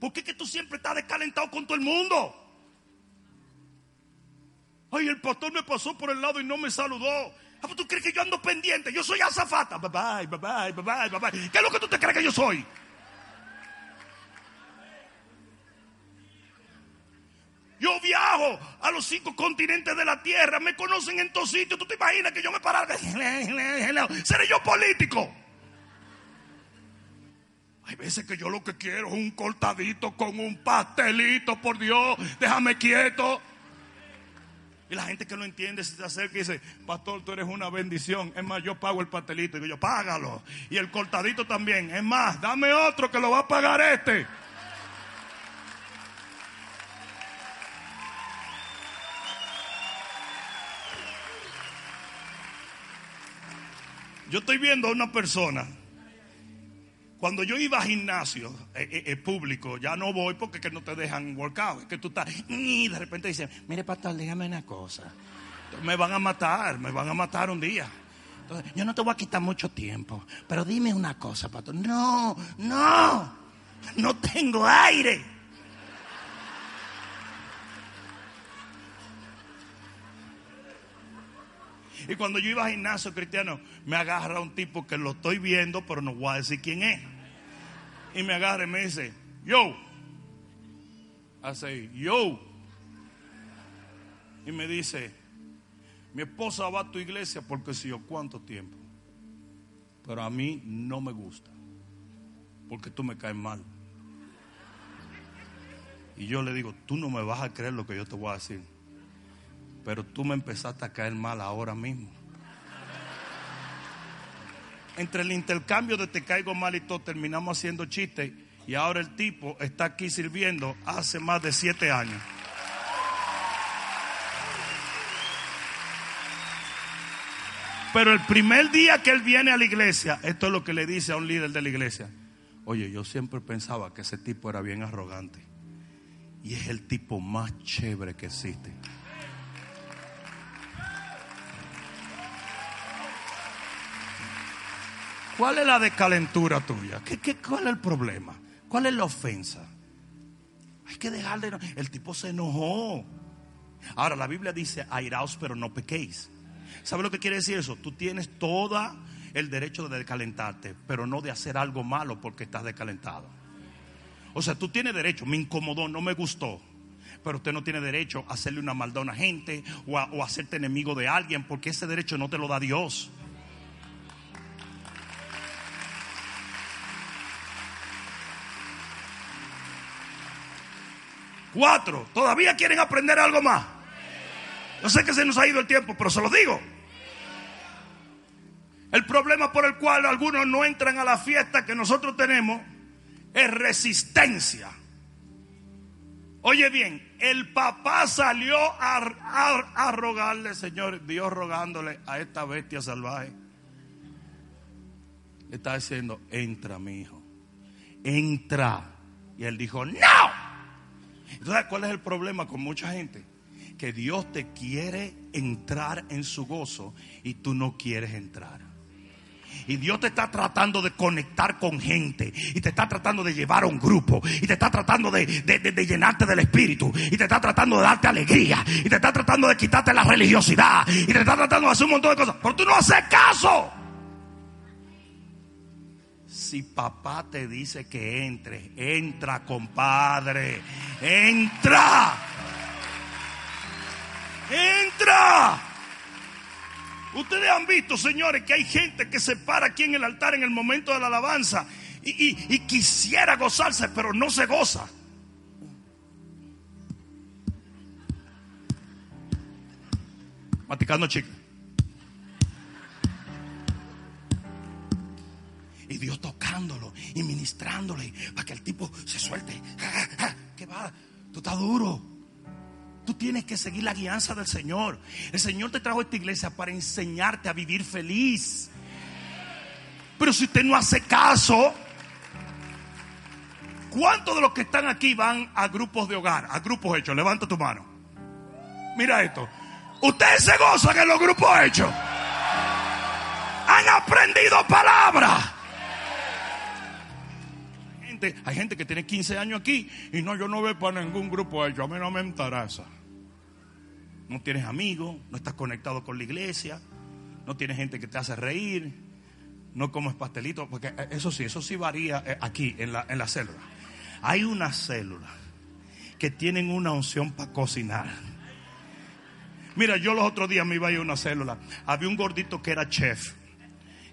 ¿Por qué que tú siempre estás descalentado con todo el mundo? Ay, el pastor me pasó por el lado y no me saludó. Ah, ¿Tú crees que yo ando pendiente? Yo soy azafata. Bye bye, bye bye, bye bye, bye bye. ¿Qué es lo que tú te crees que yo soy? Yo viajo a los cinco continentes de la tierra. Me conocen en todos sitios. ¿Tú te imaginas que yo me parara? ¿Seré yo político? Hay veces que yo lo que quiero es un cortadito con un pastelito, por Dios, déjame quieto. Y la gente que no entiende se acerca y dice, pastor, tú eres una bendición. Es más, yo pago el pastelito. Y digo yo, págalo. Y el cortadito también. Es más, dame otro que lo va a pagar este. Yo estoy viendo a una persona. Cuando yo iba a gimnasio eh, eh, eh, público, ya no voy porque que no te dejan workout. Es que tú estás. Y de repente dicen, mire, pastor, dígame una cosa. Me van a matar, me van a matar un día. Entonces, yo no te voy a quitar mucho tiempo. Pero dime una cosa, pastor. No, no. No tengo aire. Y cuando yo iba a gimnasio cristiano, me agarra un tipo que lo estoy viendo, pero no voy a decir quién es. Y me agarra y me dice, yo. Hace, yo. Y me dice, mi esposa va a tu iglesia porque si yo, ¿cuánto tiempo? Pero a mí no me gusta. Porque tú me caes mal. Y yo le digo, tú no me vas a creer lo que yo te voy a decir. Pero tú me empezaste a caer mal ahora mismo. Entre el intercambio de te caigo mal y todo, terminamos haciendo chistes. Y ahora el tipo está aquí sirviendo hace más de siete años. Pero el primer día que él viene a la iglesia, esto es lo que le dice a un líder de la iglesia. Oye, yo siempre pensaba que ese tipo era bien arrogante. Y es el tipo más chévere que existe. ¿Cuál es la descalentura tuya? ¿Qué, qué, cuál es el problema? ¿Cuál es la ofensa? Hay que dejarle. El tipo se enojó. Ahora, la Biblia dice: airaos, pero no pequéis. ¿Sabe lo que quiere decir eso? Tú tienes todo el derecho de descalentarte, pero no de hacer algo malo porque estás descalentado. O sea, tú tienes derecho. Me incomodó, no me gustó. Pero usted no tiene derecho a hacerle una maldad a una gente o o a hacerte enemigo de alguien porque ese derecho no te lo da Dios. Cuatro. ¿Todavía quieren aprender algo más? Yo sé que se nos ha ido el tiempo, pero se lo digo. El problema por el cual algunos no entran a la fiesta que nosotros tenemos es resistencia. Oye bien, el papá salió a, a, rogarle, Señor, Dios rogándole a esta bestia salvaje. Le está diciendo, entra, mi hijo, entra. Y él dijo, no. Entonces, ¿cuál es el problema con mucha gente? Que Dios te quiere entrar en su gozo y tú no quieres entrar. Y Dios te está tratando de conectar con gente. Y te está tratando de llevar a un grupo. Y te está tratando de, de, de, llenarte del espíritu. Y te está tratando de darte alegría. Y te está tratando de quitarte la religiosidad. Y te está tratando de hacer un montón de cosas. Pero tú no haces caso. Si papá te dice que entre, entra, compadre. Entra. Entra. Ustedes han visto, señores, que hay gente que se para aquí en el altar en el momento de la alabanza y, quisiera gozarse, pero no se goza. Maticando chicle. Y Dios tocándolo y ministrándole para que el tipo se suelte. ¿Qué va? Tú estás duro. Tú tienes que seguir la guianza del Señor. El Señor te trajo esta iglesia para enseñarte a vivir feliz. Pero si usted no hace caso, ¿cuántos de los que están aquí van a grupos de hogar? A grupos hechos. Levanta tu mano. Mira esto. Ustedes se gozan en los grupos hechos. Han aprendido palabras. Hay gente que tiene 15 años aquí y no, yo no voy para ningún grupo hecho. A mí no me interesa. No tienes amigos, no estás conectado con la iglesia, no tienes gente que te hace reír, no comes pastelito, porque eh, eso sí, eso sí varía eh, aquí en la, en la célula. Hay unas células que tienen una unción para cocinar. Mira, yo los otros días me iba a ir a una célula. Había un gordito que era chef,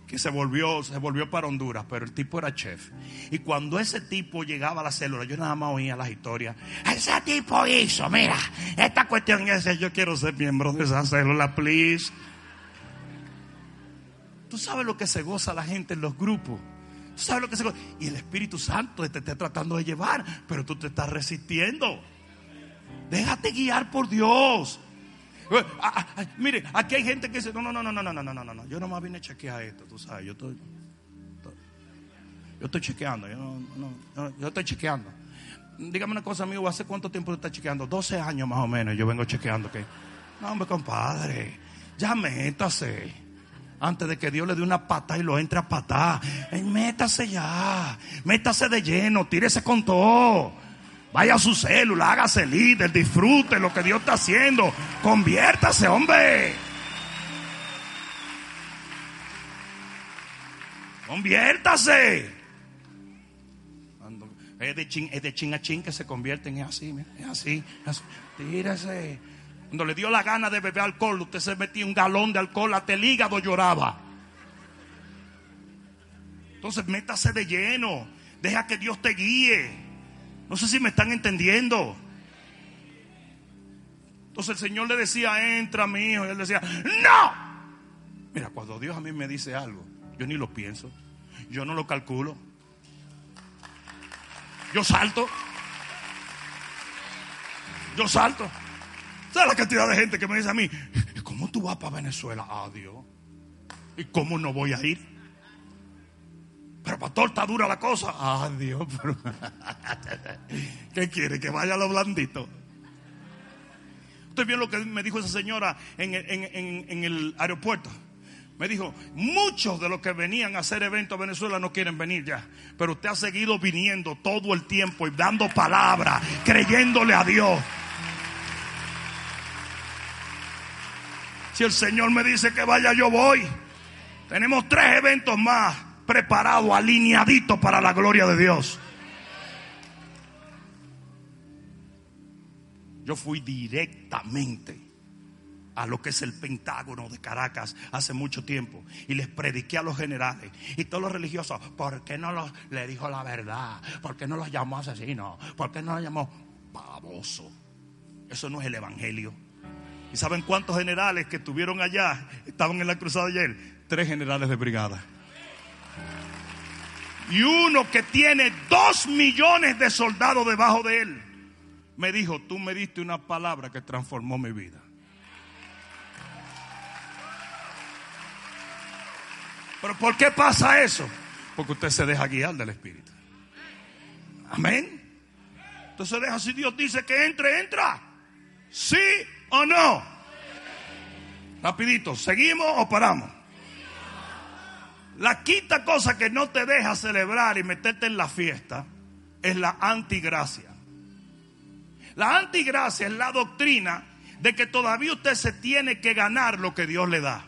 que se volvió, se volvió para Honduras, pero el tipo era chef. Y cuando ese tipo llegaba a la célula, yo nada más oía las historias. Ese tipo hizo, mira, esta cuestión es, yo quiero ser miembro de esa célula, please. Tú sabes lo que se goza la gente en los grupos. Tú sabes lo que se goza. Y el Espíritu Santo te está tratando de llevar, pero tú te estás resistiendo. Déjate guiar por Dios. Eh, ah, ah, ah, mire, aquí hay gente que dice, no, no, no, no, no, no, no, no, no. Yo nomás vine a chequear esto, tú sabes, yo estoy, estoy- yo estoy chequeando, yo, no, no, yo estoy chequeando. Dígame una cosa, amigo, ¿hace cuánto tiempo tú estás chequeando? 12 años más o menos, yo vengo chequeando que, no, hombre, compadre, ya métase. Antes de que Dios le dé una pata y lo entre a patar. Eh, métase ya, métase de lleno, tírese con todo. Vaya a su célula, hágase líder, disfrute lo que Dios está haciendo. Conviértase, hombre. Conviértase. Es de chin, a chin que se convierten, es así, es así, es así. Tírese. Cuando le dio la gana de beber alcohol, usted se metía un galón de alcohol, hasta el hígado lloraba. Entonces métase de lleno, deja que Dios te guíe. No sé si me están entendiendo. Entonces el Señor le decía, entra mi hijo. Y él decía, no. Mira, cuando Dios a mí me dice algo, yo ni lo pienso. Yo no lo calculo. Yo salto. Yo salto. ¿Sabes la cantidad de gente que me dice a mí, ¿cómo tú vas para Venezuela? Adiós. ¿Y cómo no voy a ir? Pero pastor, está dura la cosa. Adiós. Pero... ¿Qué quiere? Que vaya lo blandito. Usted vio lo que me dijo esa señora en- en el aeropuerto. Me dijo, muchos de los que venían a hacer eventos a Venezuela no quieren venir ya. Pero usted ha seguido viniendo todo el tiempo y dando palabra, creyéndole a Dios. Si el Señor me dice que vaya, yo voy. Tenemos tres eventos más preparados, alineaditos para la gloria de Dios. Yo fui directamente a lo que es el Pentágono de Caracas hace mucho tiempo y les prediqué a los generales y todos los religiosos, ¿por qué no los, le dijo la verdad? ¿Por qué no los llamó asesinos? ¿Por qué no los llamó pavoso? Eso no es el evangelio. ¿Y saben cuántos generales que estuvieron allá estaban en la cruzada ayer? Tres generales de brigada. Y uno que tiene dos millones de soldados debajo de él. Me dijo, tú me diste una palabra que transformó mi vida. Pero ¿por qué pasa eso? Porque usted se deja guiar del Espíritu. Amén. Entonces deja si Dios dice que entre, entra. ¿Sí o no? Rapidito, ¿seguimos o paramos? La quinta cosa que no te deja celebrar y meterte en la fiesta es la antigracia. La antigracia es la doctrina de que todavía usted se tiene que ganar lo que Dios le da.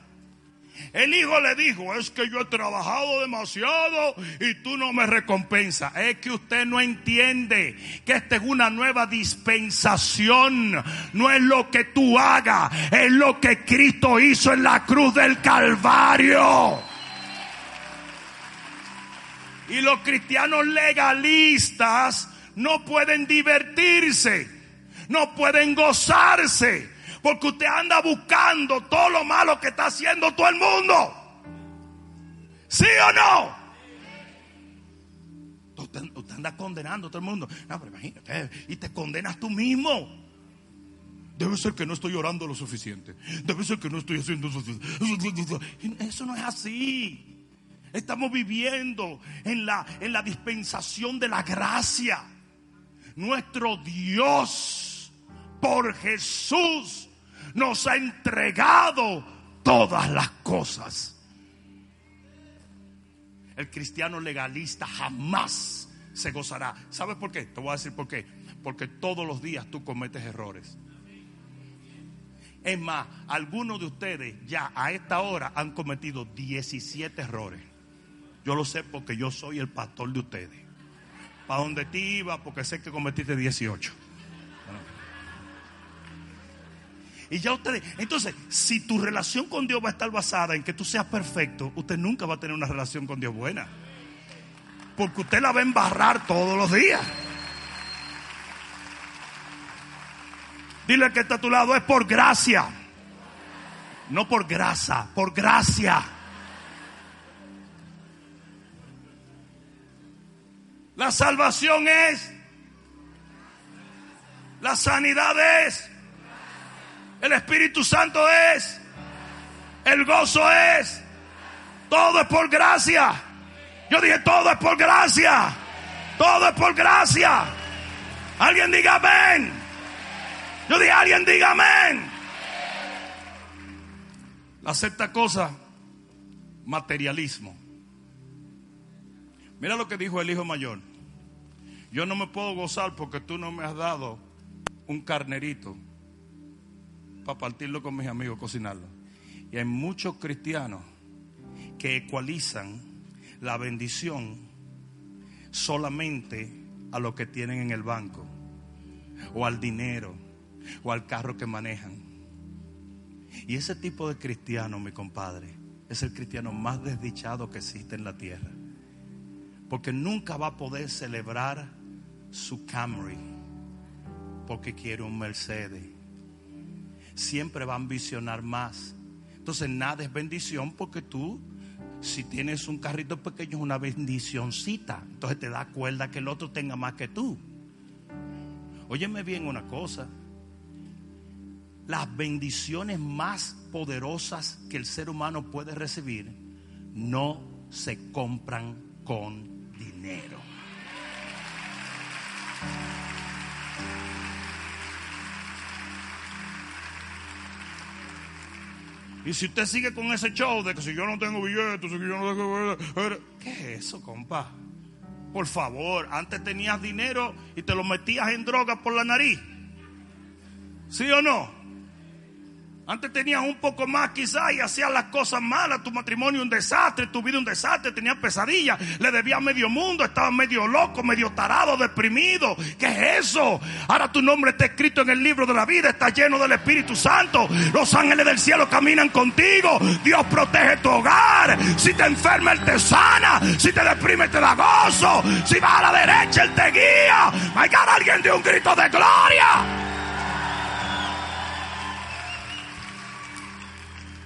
El hijo le dijo, es que yo he trabajado demasiado y tú no me recompensas. Es que usted no entiende que esta es una nueva dispensación. No es lo que tú hagas, es lo que Cristo hizo en la cruz del Calvario. Y los cristianos legalistas no pueden divertirse, no pueden gozarse, porque usted anda buscando todo lo malo que está haciendo todo el mundo. ¿Sí o no? Usted, anda condenando a todo el mundo. No, pero imagínate, y te condenas tú mismo. Debe ser que no estoy orando lo suficiente. Debe ser que no estoy haciendo Eso no es así. Estamos viviendo en la, en la dispensación de la gracia. Nuestro Dios, por Jesús, nos ha entregado todas las cosas. El cristiano legalista jamás se gozará. ¿Sabes por qué? Te voy a decir por qué. Porque todos los días tú cometes errores. Es más, algunos de ustedes ya a esta hora han cometido 17 errores. Yo lo sé porque yo soy el pastor de ustedes. ¿Para dónde te iba? Porque sé que cometiste 18. Y ya ustedes, entonces, si tu relación con Dios va a estar basada en que tú seas perfecto, usted nunca va a tener una relación con Dios buena. Porque usted la va a embarrar todos los días. Dile que está a tu lado, es por gracia. No por grasa, por gracia. La salvación es. La sanidad es. El Espíritu Santo es. El gozo es. Todo es por gracia. Yo dije, todo es por gracia. Todo es por gracia. Alguien diga amén. Yo dije, alguien diga amén. La sexta cosa, materialismo. Mira lo que dijo el hijo mayor. Yo no me puedo gozar porque tú no me has dado un carnerito para partirlo con mis amigos, cocinarlo. Y hay muchos cristianos que ecualizan la bendición solamente a lo que tienen en el banco o al dinero o al carro que manejan. Y ese tipo de cristiano, mi compadre, es el cristiano más desdichado que existe en la tierra. Porque nunca va a poder celebrar su Camry porque quiere un Mercedes. Siempre va a ambicionar más. Entonces nada es bendición porque tú, si tienes un carrito pequeño, es una bendicioncita. Entonces te da cuerda que el otro tenga más que tú. Óyeme bien una cosa las bendiciones más poderosas que el ser humano puede recibir no se compran con dinero. Y si usted sigue con ese show de que si yo no tengo billetes, si yo no tengo ¿qué es eso, compa? Por favor, antes tenías dinero y te lo metías en droga por la nariz. ¿Sí o no? Antes tenías un poco más quizás y hacías las cosas malas, tu matrimonio un desastre, tu vida un desastre, tenías pesadillas, le debías medio mundo, estabas medio loco, medio tarado, deprimido. ¿Qué es eso? Ahora tu nombre está escrito en el libro de la vida, está lleno del Espíritu Santo. Los ángeles del cielo caminan contigo. Dios protege tu hogar. Si te enferma, Él te sana. Si te deprime, te da gozo. Si va a la derecha, Él te guía. Vaya alguien de un grito de gloria.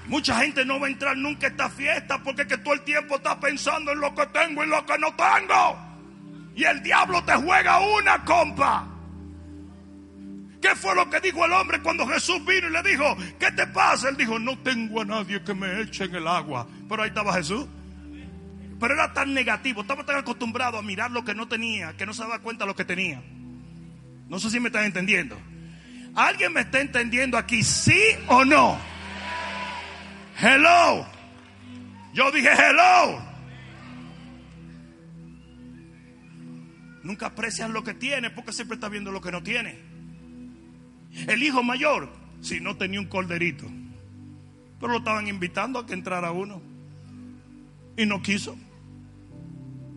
Mucha gente no va a entrar nunca a esta fiesta porque es que todo el tiempo está pensando en lo que tengo y lo que no tengo. Y el diablo te juega una compa. ¿Qué fue lo que dijo el hombre cuando Jesús vino y le dijo, ¿qué te pasa? Él dijo, no tengo a nadie que me eche en el agua. Pero ahí estaba Jesús. Pero era tan negativo, estaba tan acostumbrado a mirar lo que no tenía, que no se daba cuenta lo que tenía. No sé si me están entendiendo. ¿Alguien me está entendiendo aquí, sí o no? Hello. Yo dije hello. Nunca aprecian lo que tiene porque siempre está viendo lo que no tiene. El hijo mayor, si no tenía un corderito, pero lo estaban invitando a que entrara uno y no quiso.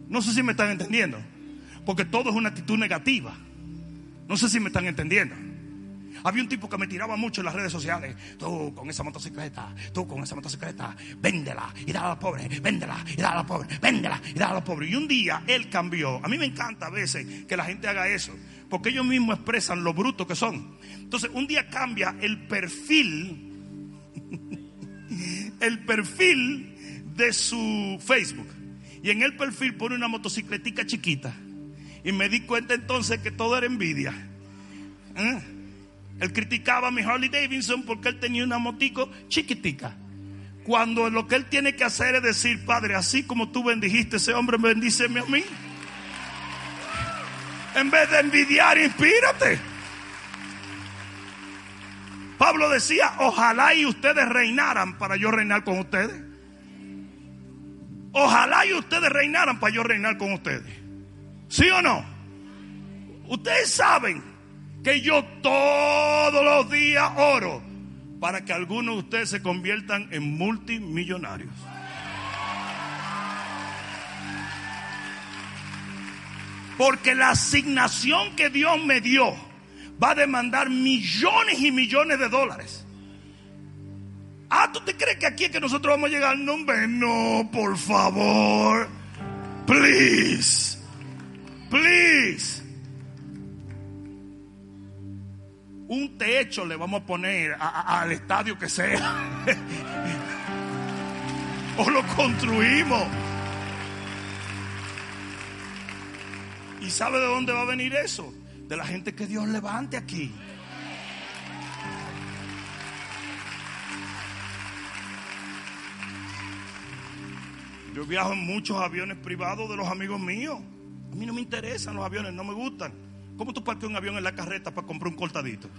No sé si me están entendiendo, porque todo es una actitud negativa. No sé si me están entendiendo. Había un tipo que me tiraba mucho en las redes sociales. Tú con esa motocicleta, tú con esa motocicleta, véndela y dale a los pobres, véndela y dale a los pobres, véndela y dale a los pobres. Y un día él cambió. A mí me encanta a veces que la gente haga eso, porque ellos mismos expresan lo bruto que son. Entonces, un día cambia el perfil, el perfil de su Facebook. Y en el perfil pone una motocicletica chiquita. Y me di cuenta entonces que todo era envidia. ¿Eh? Él criticaba a mi Harley Davidson porque él tenía una motico chiquitica. Cuando lo que él tiene que hacer es decir, Padre, así como tú bendijiste a ese hombre, bendíceme a mí. En vez de envidiar, inspírate. Pablo decía, ojalá y ustedes reinaran para yo reinar con ustedes. Ojalá y ustedes reinaran para yo reinar con ustedes. ¿Sí o no? Ustedes saben que yo todos los días oro para que algunos de ustedes se conviertan en multimillonarios. Porque la asignación que Dios me dio va a demandar millones y millones de dólares. Ah, ¿tú te crees que aquí es que nosotros vamos a llegar? No, no, por favor. Please. Please. Un techo le vamos a poner al estadio que sea. o lo construimos. ¿Y sabe de dónde va a venir eso? De la gente que Dios levante aquí. Yo viajo en muchos aviones privados de los amigos míos. A mí no me interesan los aviones, no me gustan. ¿Cómo tú parques un avión en la carreta para comprar un cortadito?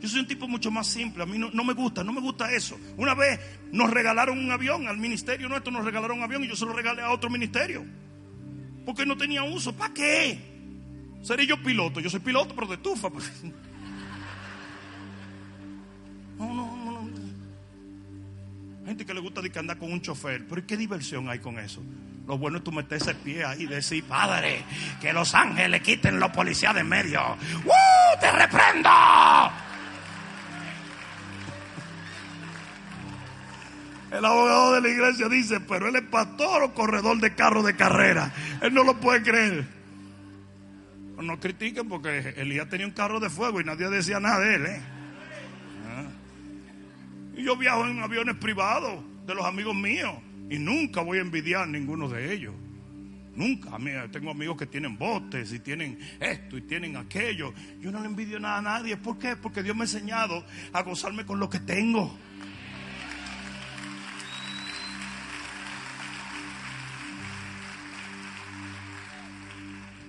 Yo soy un tipo mucho más simple. A mí no, me gusta, no me gusta eso. Una vez nos regalaron un avión al ministerio nuestro, nos regalaron un avión y yo se lo regalé a otro ministerio. Porque no tenía uso. ¿Para qué? Seré yo piloto. Yo soy piloto, pero de tufa. Gente que le gusta de andar con un chofer. Pero ¿qué diversión hay con eso? Lo bueno es tú meter ese pie ahí y decir, Padre, que los ángeles quiten los policías de medio. ¡Uh! ¡Te reprendo! El abogado de la iglesia dice, pero él es pastor o corredor de carro de carrera. Él no lo puede creer. No critiquen porque Elías tenía un carro de fuego y nadie decía nada de él. ¿eh? Y yo viajo en aviones privados de los amigos míos y nunca voy a envidiar a ninguno de ellos. Nunca. Tengo amigos que tienen botes y tienen esto y tienen aquello. Yo no le envidio nada a nadie. ¿Por qué? Porque Dios me ha enseñado a gozarme con lo que tengo.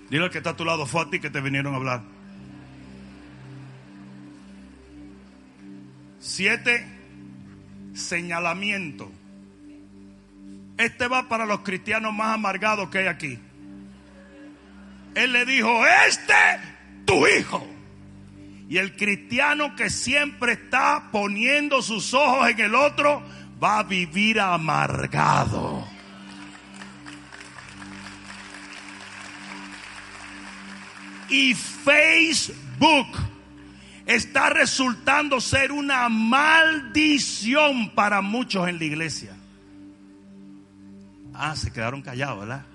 Dile al que está a tu lado, fue a ti que te vinieron a hablar. Siete, señalamiento. Este va para los cristianos más amargados que hay aquí. Él le dijo, este, tu hijo. Y el cristiano que siempre está poniendo sus ojos en el otro, va a vivir amargado. Y Facebook está resultando ser una maldición para muchos en la iglesia. Ah, se quedaron callados, ¿verdad?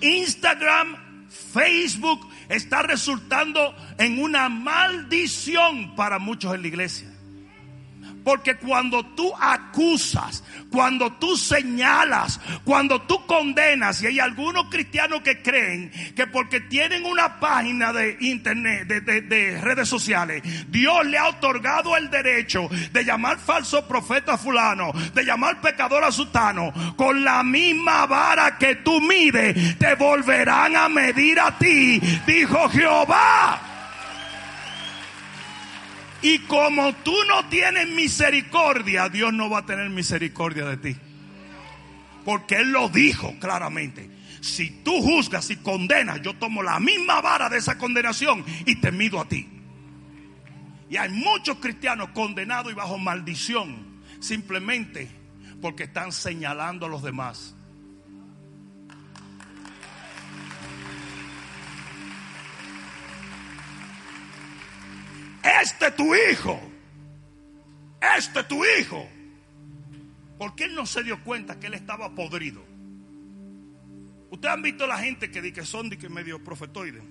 Instagram, Facebook está resultando en una maldición para muchos en la iglesia. Porque cuando tú acusas, cuando tú señalas, cuando tú condenas, y hay algunos cristianos que creen que porque tienen una página de internet, de, redes sociales, Dios le ha otorgado el derecho de llamar falso profeta fulano, de llamar pecador a sutano, con la misma vara que tú mides, te volverán a medir a ti, dijo Jehová. Y como tú no tienes misericordia, Dios no va a tener misericordia de ti. Porque Él lo dijo claramente. Si tú juzgas y condenas, yo tomo la misma vara de esa condenación y te mido a ti. Y hay muchos cristianos condenados y bajo maldición simplemente porque están señalando a los demás. Este tu hijo, este tu hijo. Porque él no se dio cuenta que él estaba podrido. Ustedes han visto la gente que, di que son que medio profetoides.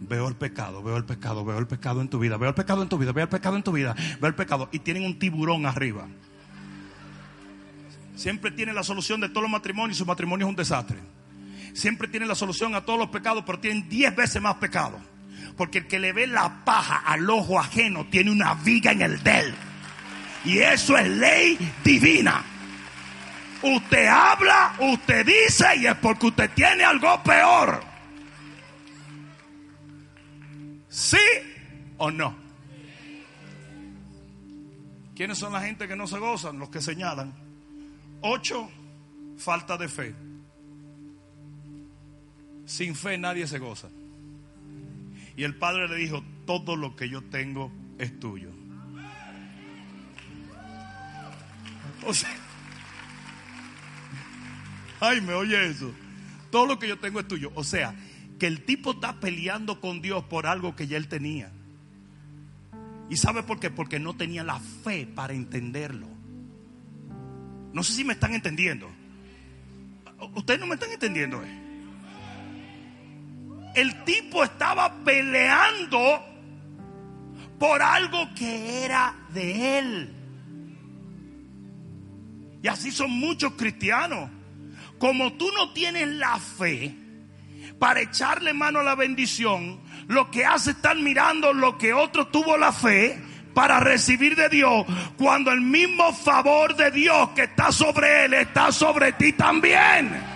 Veo el pecado, veo el pecado, veo el pecado en tu vida, veo el pecado en tu vida, veo el pecado en tu vida, veo el pecado. Y tienen un tiburón arriba. Siempre tienen la solución de todos los matrimonios y su matrimonio es un desastre. Siempre tienen la solución a todos los pecados, pero tienen diez veces más pecados. Porque el que le ve la paja al ojo ajeno tiene una viga en el del. Y eso es ley divina. Usted habla, usted dice y es porque usted tiene algo peor. ¿Sí o no? ¿Quiénes son la gente que no se gozan? Los que señalan. Ocho, falta de fe. Sin fe nadie se goza. Y el padre le dijo, todo lo que yo tengo es tuyo. O sea, ay, me oye eso. Todo lo que yo tengo es tuyo. O sea, que el tipo está peleando con Dios por algo que ya él tenía. ¿Y sabe por qué? Porque no tenía la fe para entenderlo. No sé si me están entendiendo. Ustedes no me están entendiendo. Eh? El tipo estaba peleando por algo que era de él. Y así son muchos cristianos. Como tú no tienes la fe para echarle mano a la bendición, lo que hace es estar mirando lo que otro tuvo la fe para recibir de Dios, cuando el mismo favor de Dios que está sobre él está sobre ti también.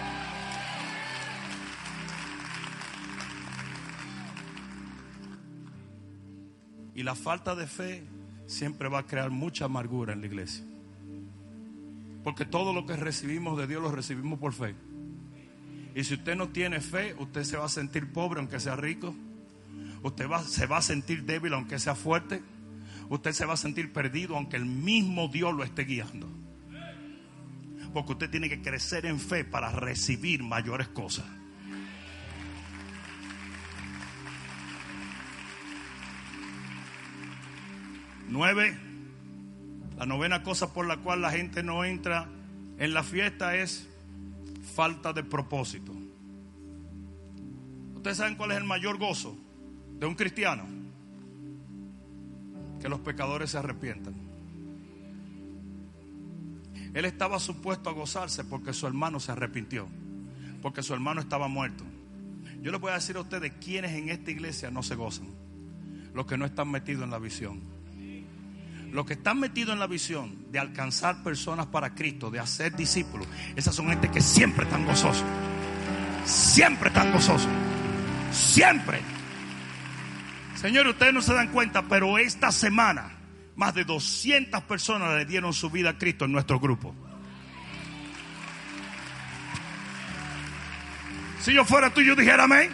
Y la falta de fe siempre va a crear mucha amargura en la iglesia. Porque todo lo que recibimos de Dios lo recibimos por fe. Y si usted no tiene fe, usted se va a sentir pobre aunque sea rico. Usted va, se va a sentir débil aunque sea fuerte. Usted se va a sentir perdido aunque el mismo Dios lo esté guiando. Porque usted tiene que crecer en fe para recibir mayores cosas. Nueve. La novena cosa por la cual la gente no entra en la fiesta es falta de propósito. ¿Ustedes saben cuál es el mayor gozo de un cristiano? Que los pecadores se arrepientan. Él estaba supuesto a gozarse porque su hermano se arrepintió, porque su hermano estaba muerto. Yo les voy a decir a ustedes quiénes en esta iglesia no se gozan, los que no están metidos en la visión. Los que están metidos en la visión de alcanzar personas para Cristo, de hacer discípulos, esas son gente que siempre están gozosos. Siempre están gozosos. Siempre. Señores, ustedes no se dan cuenta, pero esta semana más de 200 personas le dieron su vida a Cristo en nuestro grupo. Si yo fuera tú, yo dijera amén.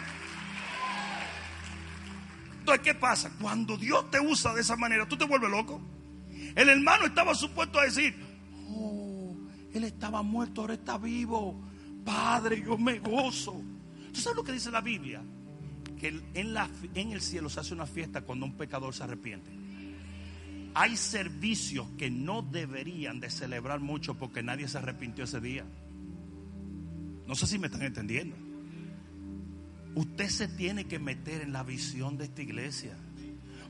Entonces, ¿qué pasa? Cuando Dios te usa de esa manera, tú te vuelves loco. El hermano estaba supuesto a decir, oh, él estaba muerto, ahora está vivo. Padre, yo me gozo. ¿Tú sabes lo que dice la Biblia? Que en, en el cielo se hace una fiesta cuando un pecador se arrepiente. Hay servicios que no deberían de celebrar mucho porque nadie se arrepintió ese día. No sé si me están entendiendo. Usted se tiene que meter en la visión de esta iglesia.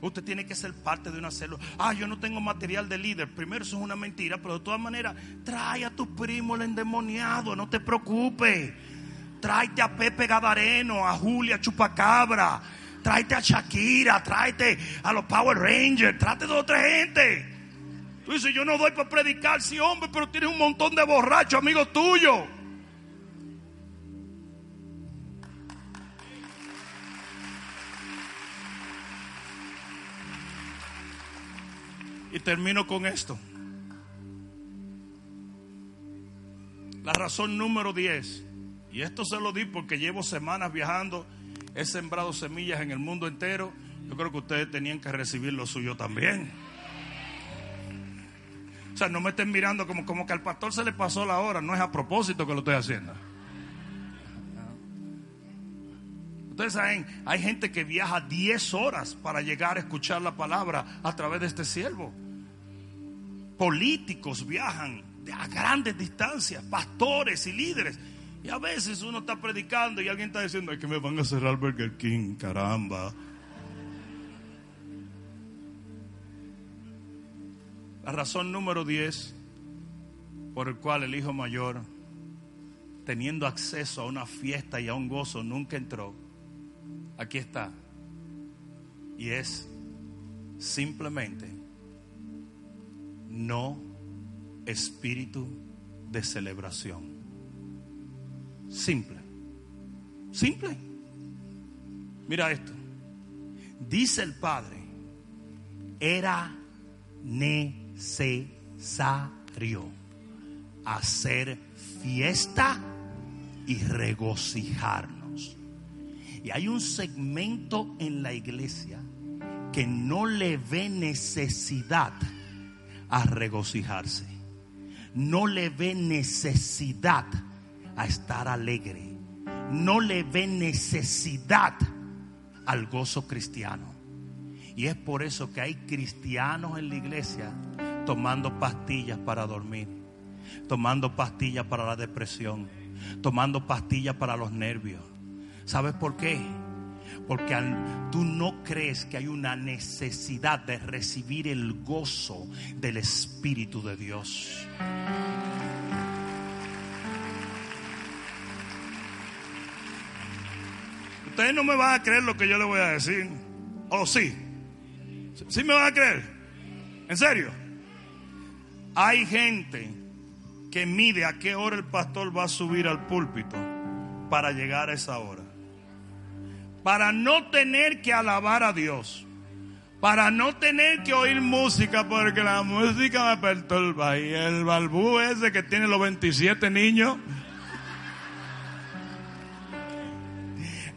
Usted tiene que ser parte de una célula. Ah, yo no tengo material de líder. Primero, eso es una mentira, pero de todas maneras, trae a tu primo el endemoniado, no te preocupes. Tráete a Pepe Gadareno, a Julia Chupacabra, tráete a Shakira, tráete a los Power Rangers, tráete de otra gente. Tú dices, yo no doy para predicar, sí, hombre, pero tienes un montón de borrachos, amigos tuyos. Y termino con esto. La razón número 10. Y esto se lo di porque llevo semanas viajando. He sembrado semillas en el mundo entero. Yo creo que ustedes tenían que recibir lo suyo también. O sea, no me estén mirando como, como que al pastor se le pasó la hora. No es a propósito que lo estoy haciendo. Ustedes saben, hay gente que viaja 10 horas para llegar a escuchar la palabra a través de este siervo. Políticos viajan a grandes distancias, pastores y líderes. Y a veces uno está predicando y alguien está diciendo, es que me van a cerrar Burger King, caramba. La razón número 10 por el cual el hijo mayor, teniendo acceso a una fiesta y a un gozo, nunca entró, aquí está. Y es simplemente no espíritu de celebración. Simple. Simple. Mira esto. Dice el Padre, era necesario hacer fiesta y regocijarnos. Y hay un segmento en la iglesia que no le ve necesidad a regocijarse. No le ve necesidad a estar alegre. No le ve necesidad al gozo cristiano. Y es por eso que hay cristianos en la iglesia tomando pastillas para dormir tomando pastillas para la depresión, tomando pastillas para los nervios. ¿Sabes por qué? Porque tú no crees que hay una necesidad de recibir el gozo del Espíritu de Dios. Ustedes no me van a creer lo que yo les voy a decir. ¿O sí? ¿Sí me van a creer? ¿En serio? Hay gente que mide a qué hora el pastor va a subir al púlpito para llegar a esa hora. Para no tener que alabar a Dios. Para no tener que oír música porque la música me perturba. Y el balbú ese que tiene los 27 niños.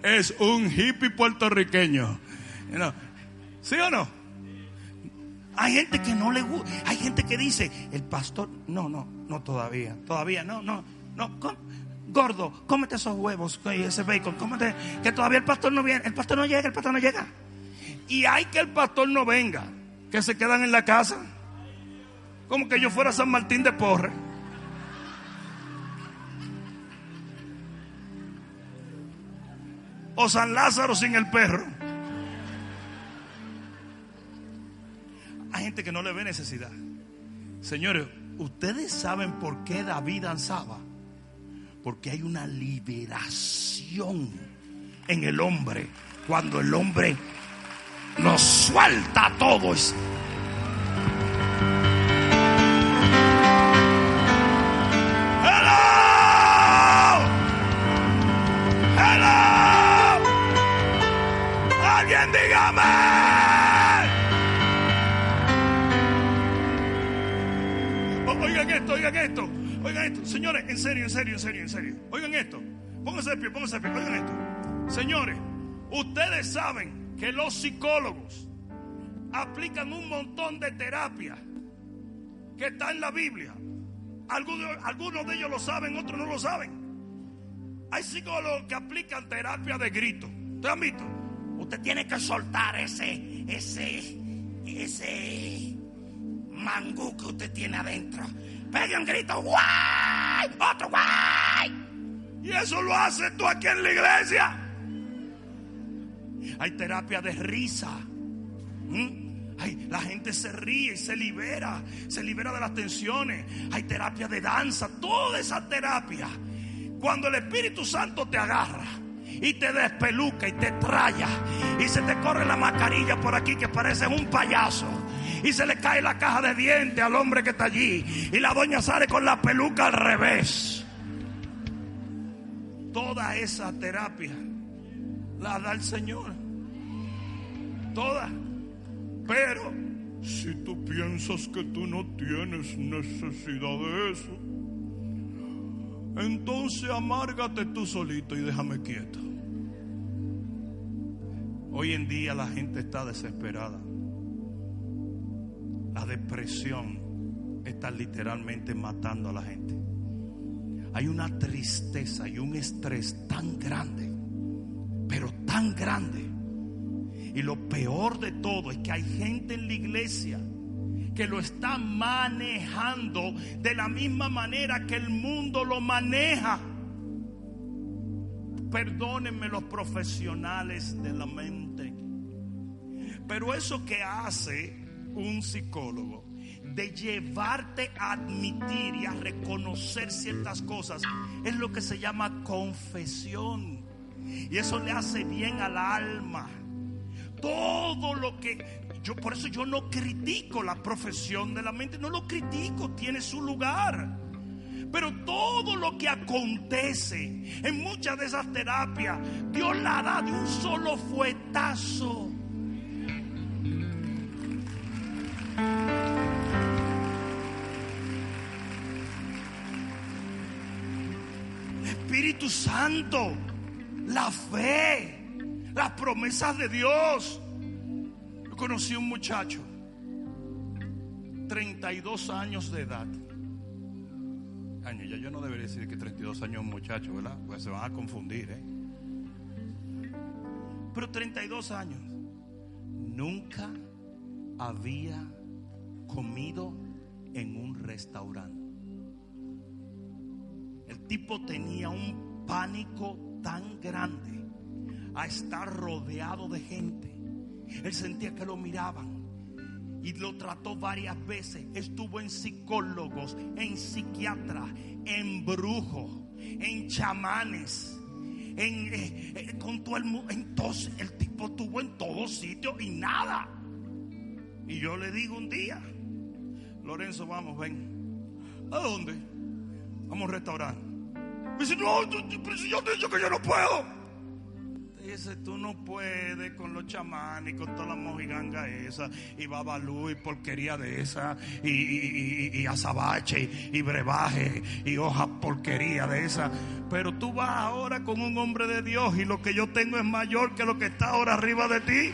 Es un hippie puertorriqueño. ¿Sí o no? Hay gente que no le gusta. Hay gente que dice, el pastor, no, no, no todavía, todavía, no, no, no. Gordo, cómete esos huevos y ese bacon, cómete, que todavía el pastor no viene, el pastor no llega, el pastor no llega. Y hay que el pastor no venga, que se quedan en la casa, como que yo fuera San Martín de Porre. O San Lázaro sin el perro. Hay gente que no le ve necesidad. Señores, ustedes saben por qué David danzaba. Porque hay una liberación en el hombre. Cuando el hombre nos suelta a todos. Señores, en serio, en serio, en serio, en serio. Oigan esto. Pónganse de pie, pónganse de pie, oigan esto. Señores, ustedes saben que los psicólogos aplican un montón de terapia que está en la Biblia. Algunos, algunos de ellos lo saben, otros no lo saben. Hay psicólogos que aplican terapia de grito. ¿Ustedes han visto? Usted tiene que soltar ese, ese, ese mangú que usted tiene adentro. Pegue un grito, Otro, ¡guay! Y eso lo haces tú aquí en la iglesia. Hay terapia de risa. ¿Mm? la gente se ríe y se libera, se libera de las tensiones. Hay terapia de danza, toda esa terapia. Cuando el Espíritu Santo te agarra y te despeluca y te traya y se te corre la mascarilla por aquí que parece un payaso y se le cae la caja de dientes al hombre que está allí y la doña sale con la peluca al revés. Toda esa terapia la da el Señor. Toda. Pero si tú piensas que tú no tienes necesidad de eso, entonces amárgate tú solito y déjame quieto. Hoy en día la gente está desesperada. La depresión está literalmente matando a la gente. Hay una tristeza y un estrés tan grande, pero tan grande. Y lo peor de todo es que hay gente en la iglesia que lo está manejando de la misma manera que el mundo lo maneja. Perdónenme los profesionales de la mente. Pero eso que hace un psicólogo de llevarte a admitir y a reconocer ciertas cosas es lo que se llama confesión. Y eso le hace bien al alma. Todo lo que yo por eso yo no critico la profesión de la mente, no lo critico, tiene su lugar. Pero todo lo que acontece en muchas de esas terapias, Dios la da de un solo fuetazo. Santo, la fe, las promesas de Dios. Yo conocí un muchacho, 32 años de edad. Año, ya yo no debería decir que 32 años un muchacho, ¿verdad? Pues se van a confundir, ¿eh? Pero 32 años. Nunca había comido en un restaurante. El tipo tenía un pánico tan grande a estar rodeado de gente. Él sentía que lo miraban y lo trató varias veces. Estuvo en psicólogos, en psiquiatras, en brujos, en chamanes. En, eh, eh, con todo el. Entonces el tipo estuvo en todos sitios y nada. Y yo le digo un día, Lorenzo, vamos, ven. ¿A dónde? Vamos a un restaurante. Me dice, no, yo te he dicho que yo no puedo. Dice, tú no puedes con los chamanes con toda la mojiganga esa, y babalú y porquería de esa, y, y, y, y azabache, y brebaje, y hoja porquería de esa. Pero tú vas ahora con un hombre de Dios y lo que yo tengo es mayor que lo que está ahora arriba de ti.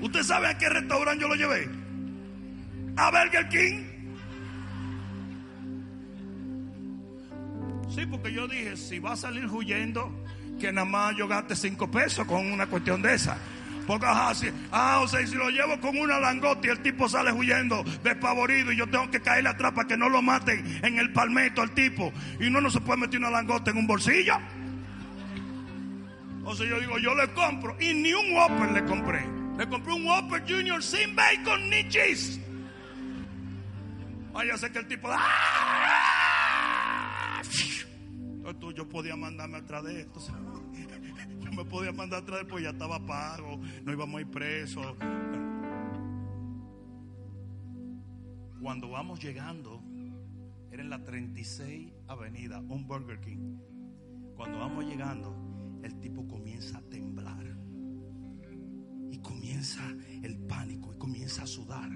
¿Usted sabe a qué restaurante yo lo llevé? A Burger King. Sí, porque yo dije, si va a salir huyendo, que nada más yo gaste cinco pesos con una cuestión de esa. Porque, ajá, si, ah, o sea, si lo llevo con una langota y el tipo sale huyendo despavorido y yo tengo que caerle atrás para que no lo maten en el palmeto al tipo. Y uno no se puede meter una langota en un bolsillo. O sea, yo digo, yo le compro. Y ni un Whopper le compré. Le compré un Whopper Junior sin bacon ni cheese. Vaya, sé que el tipo. ¡Ah! Entonces yo podía mandarme atrás de esto. Yo me podía mandar atrás de pues ya estaba pago. No íbamos a ir presos. Cuando vamos llegando, era en la 36 Avenida, un Burger King. Cuando vamos llegando, el tipo comienza a temblar. Y comienza el pánico y comienza a sudar.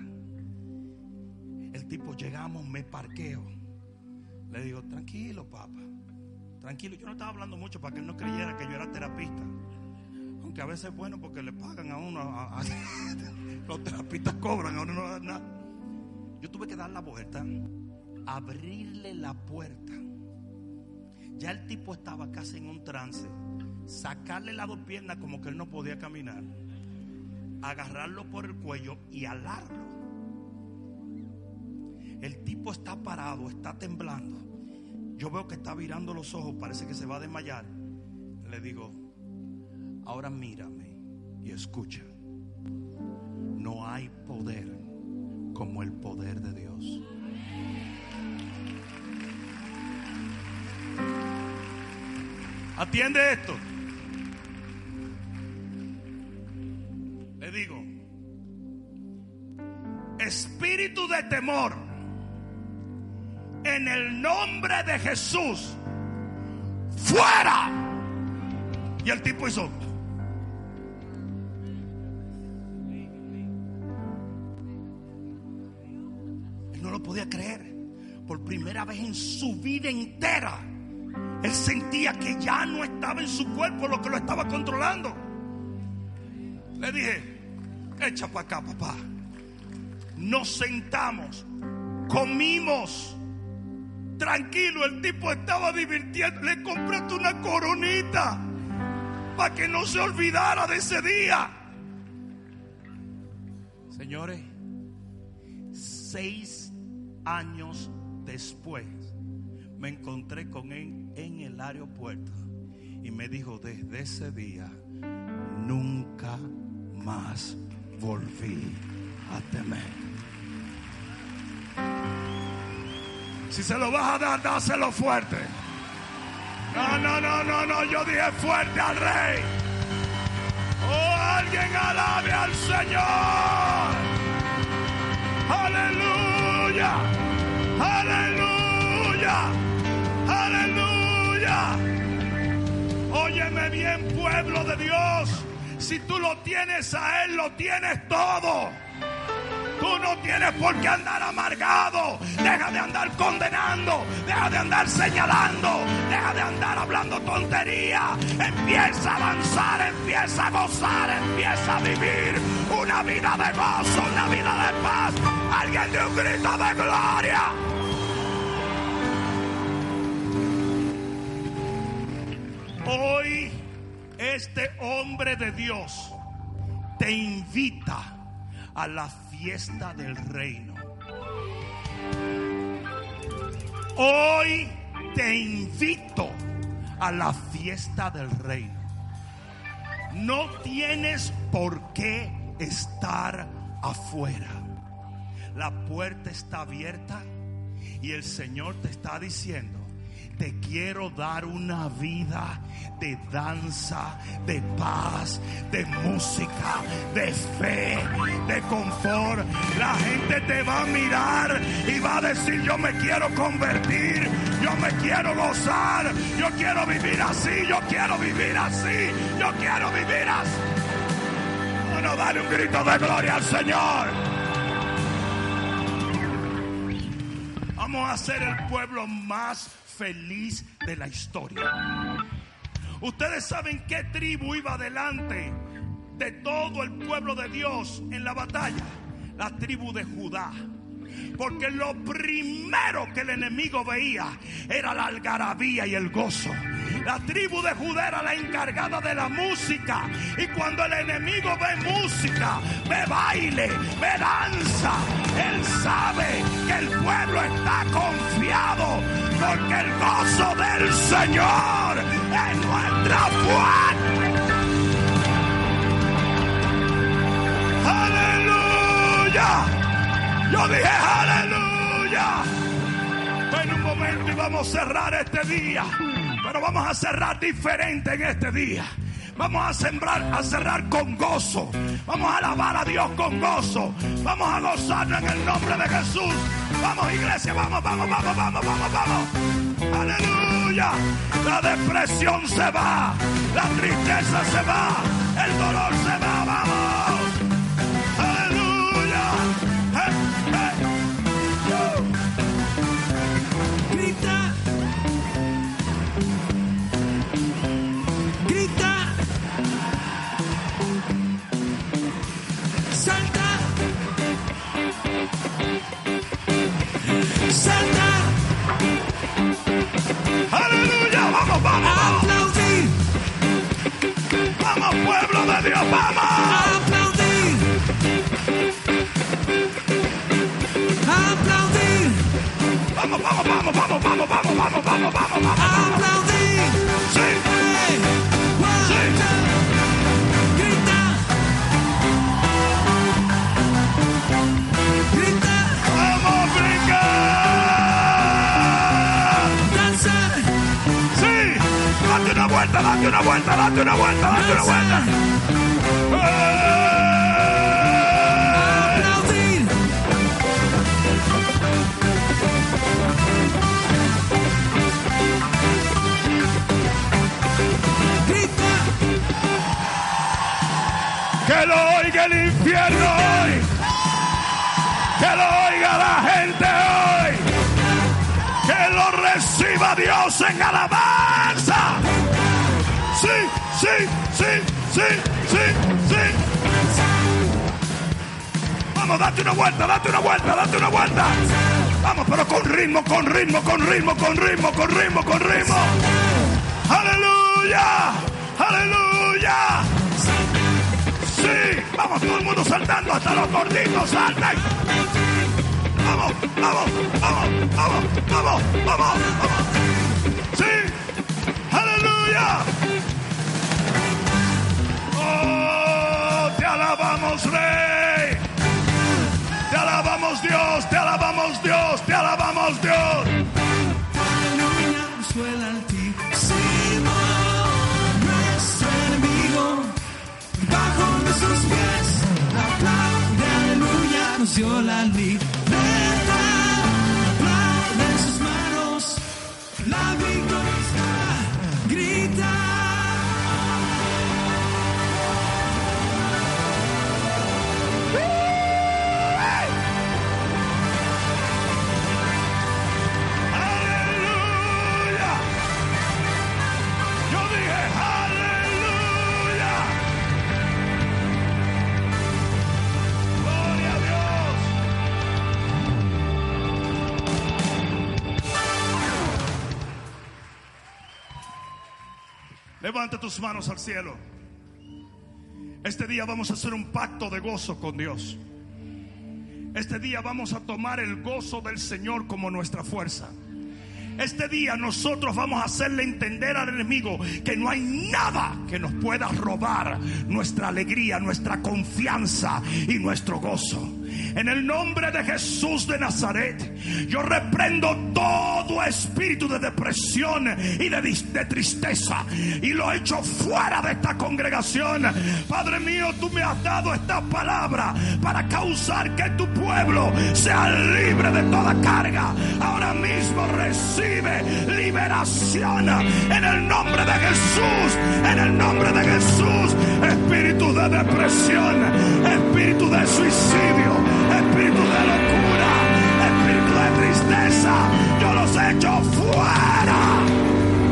El tipo llegamos, me parqueo. Le digo, tranquilo, papá. Tranquilo, yo no estaba hablando mucho para que él no creyera que yo era terapista. Aunque a veces es bueno porque le pagan a uno. a- los terapistas cobran, a uno no dan nada. Yo tuve que dar la vuelta, abrirle la puerta. Ya el tipo estaba casi en un trance. Sacarle las dos piernas como que él no podía caminar. Agarrarlo por el cuello y alarlo. El tipo está parado, está temblando. Yo veo que está virando los ojos, parece que se va a desmayar. Le digo, ahora mírame y escucha. No hay poder como el poder de Dios. Atiende esto. Le digo, espíritu de temor, en el nombre de Jesús, fuera. Y el tipo hizo. Él no lo podía creer. Por primera vez en su vida entera, él sentía que ya no estaba en su cuerpo lo que lo estaba controlando. Le dije, echa para acá, papá. Nos sentamos, comimos. Tranquilo, el tipo estaba divirtiendo. Le compré una coronita para que no se olvidara de ese día. Señores, seis años después me encontré con él en el aeropuerto y me dijo, desde ese día nunca más volví a temer. Si se lo vas a dar, dáselo fuerte. No, no, no, no, no, yo dije fuerte al rey. Oh, alguien alabe al Señor. Aleluya. Aleluya. Aleluya. Óyeme bien, pueblo de Dios. Si tú lo tienes a Él, lo tienes todo. Tú no tienes por qué andar amargado. Deja de andar condenando. Deja de andar señalando. Deja de andar hablando tontería. Empieza a avanzar, empieza a gozar, empieza a vivir una vida de gozo, una vida de paz. Alguien de un grito de gloria. Hoy este hombre de Dios te invita a la fiesta del reino. Hoy te invito a la fiesta del reino. No tienes por qué estar afuera. La puerta está abierta y el Señor te está diciendo, te quiero dar una vida de danza, de paz, de música, de fe, de confort. La gente te va a mirar y va a decir, yo me quiero convertir, yo me quiero gozar, yo quiero vivir así, yo quiero vivir así, yo quiero vivir así. Bueno, dale un grito de gloria al Señor. Vamos a ser el pueblo más feliz de la historia. Ustedes saben qué tribu iba adelante de todo el pueblo de Dios en la batalla. La tribu de Judá. Porque lo primero que el enemigo veía era la algarabía y el gozo. La tribu de Judá era la encargada de la música. Y cuando el enemigo ve música, ve baile, ve danza, él sabe que el pueblo está confiado. Porque el gozo del Señor es nuestra fuerza. Aleluya. Yo dije aleluya. En un momento y vamos a cerrar este día. Pero vamos a cerrar diferente en este día. Vamos a sembrar, a cerrar con gozo. Vamos a alabar a Dios con gozo. Vamos a gozarnos en el nombre de Jesús. Vamos, iglesia, vamos, vamos, vamos, vamos, vamos, vamos. Aleluya. La depresión se va. La tristeza se va. El dolor se va. Vamos. Salta. Aleluya. Vamos, vamos, vamos. Aplaudir. Vamos, pueblo de Dios. Vamos. Aplaudir. Aplaudir. Vamos, vamos, vamos, vamos, vamos, vamos, vamos, vamos, vamos, vamos. Aplaudir. Sí. Vuelta, date una vuelta, date una vuelta, date una vuelta. Aplaudir. Que lo oiga el infierno hoy. Que lo oiga la gente hoy. Que lo reciba Dios en alabanza. Sí, sí, sí, sí, sí, sí. Vamos, date una vuelta, date una vuelta, date una vuelta. Vamos, pero con ritmo, con ritmo, con ritmo, con ritmo, con ritmo, con ritmo. Aleluya, aleluya. Sí, vamos, todo el mundo saltando, hasta los gorditos saltan. Vamos, vamos, vamos, vamos, vamos, vamos, vamos. Sí, aleluya. Alabamos, Rey. Te alabamos, Dios, te alabamos, Dios, te alabamos, Dios. Bajo nuestros pies, aplaude, aleluya, nos dio la libertad, Levanta tus manos al cielo. Este día vamos a hacer un pacto de gozo con Dios. Este día vamos a tomar el gozo del Señor como nuestra fuerza. Este día nosotros vamos a hacerle entender al enemigo que no hay nada que nos pueda robar nuestra alegría, nuestra confianza y nuestro gozo. En el nombre de Jesús de Nazaret, yo reprendo todo espíritu de depresión y de, tristeza y lo echo fuera de esta congregación. Padre mío, tú me has dado esta palabra para causar que tu pueblo sea libre de toda carga. Ahora mismo recibe liberación en el nombre de Jesús, en el nombre de Jesús. Espíritu de depresión, espíritu de suicidio, yo los echo fuera.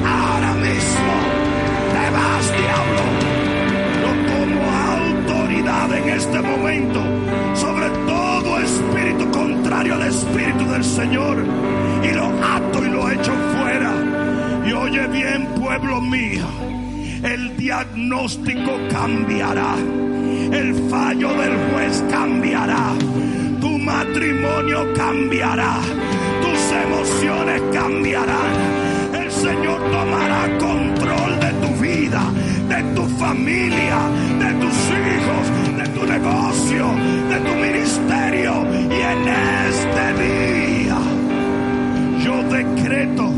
Ahora mismo, te vas, diablo. Yo tomo autoridad en este momento sobre todo espíritu contrario al espíritu del Señor y lo ato y lo echo fuera. Y oye bien, pueblo mío, el diagnóstico cambiará, el fallo del juez cambiará, tu matrimonio cambiará, emociones cambiarán. El Señor tomará control de tu vida, de tu familia, de tus hijos, de tu negocio, de tu ministerio. Y en este día yo decreto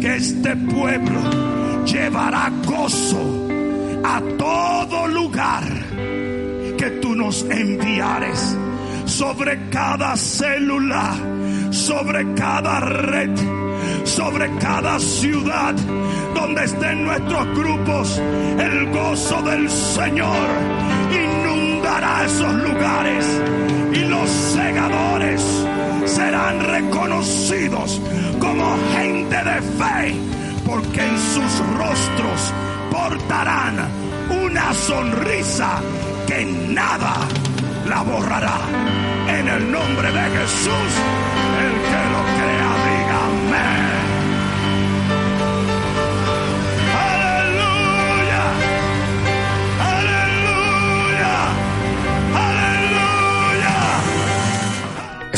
que este pueblo llevará gozo a todo lugar que tú nos enviares sobre cada célula, sobre cada red, sobre cada ciudad donde estén nuestros grupos. El gozo del Señor inundará esos lugares y los segadores serán reconocidos como gente de fe porque en sus rostros portarán una sonrisa que nada la borrará. En el nombre de Jesús,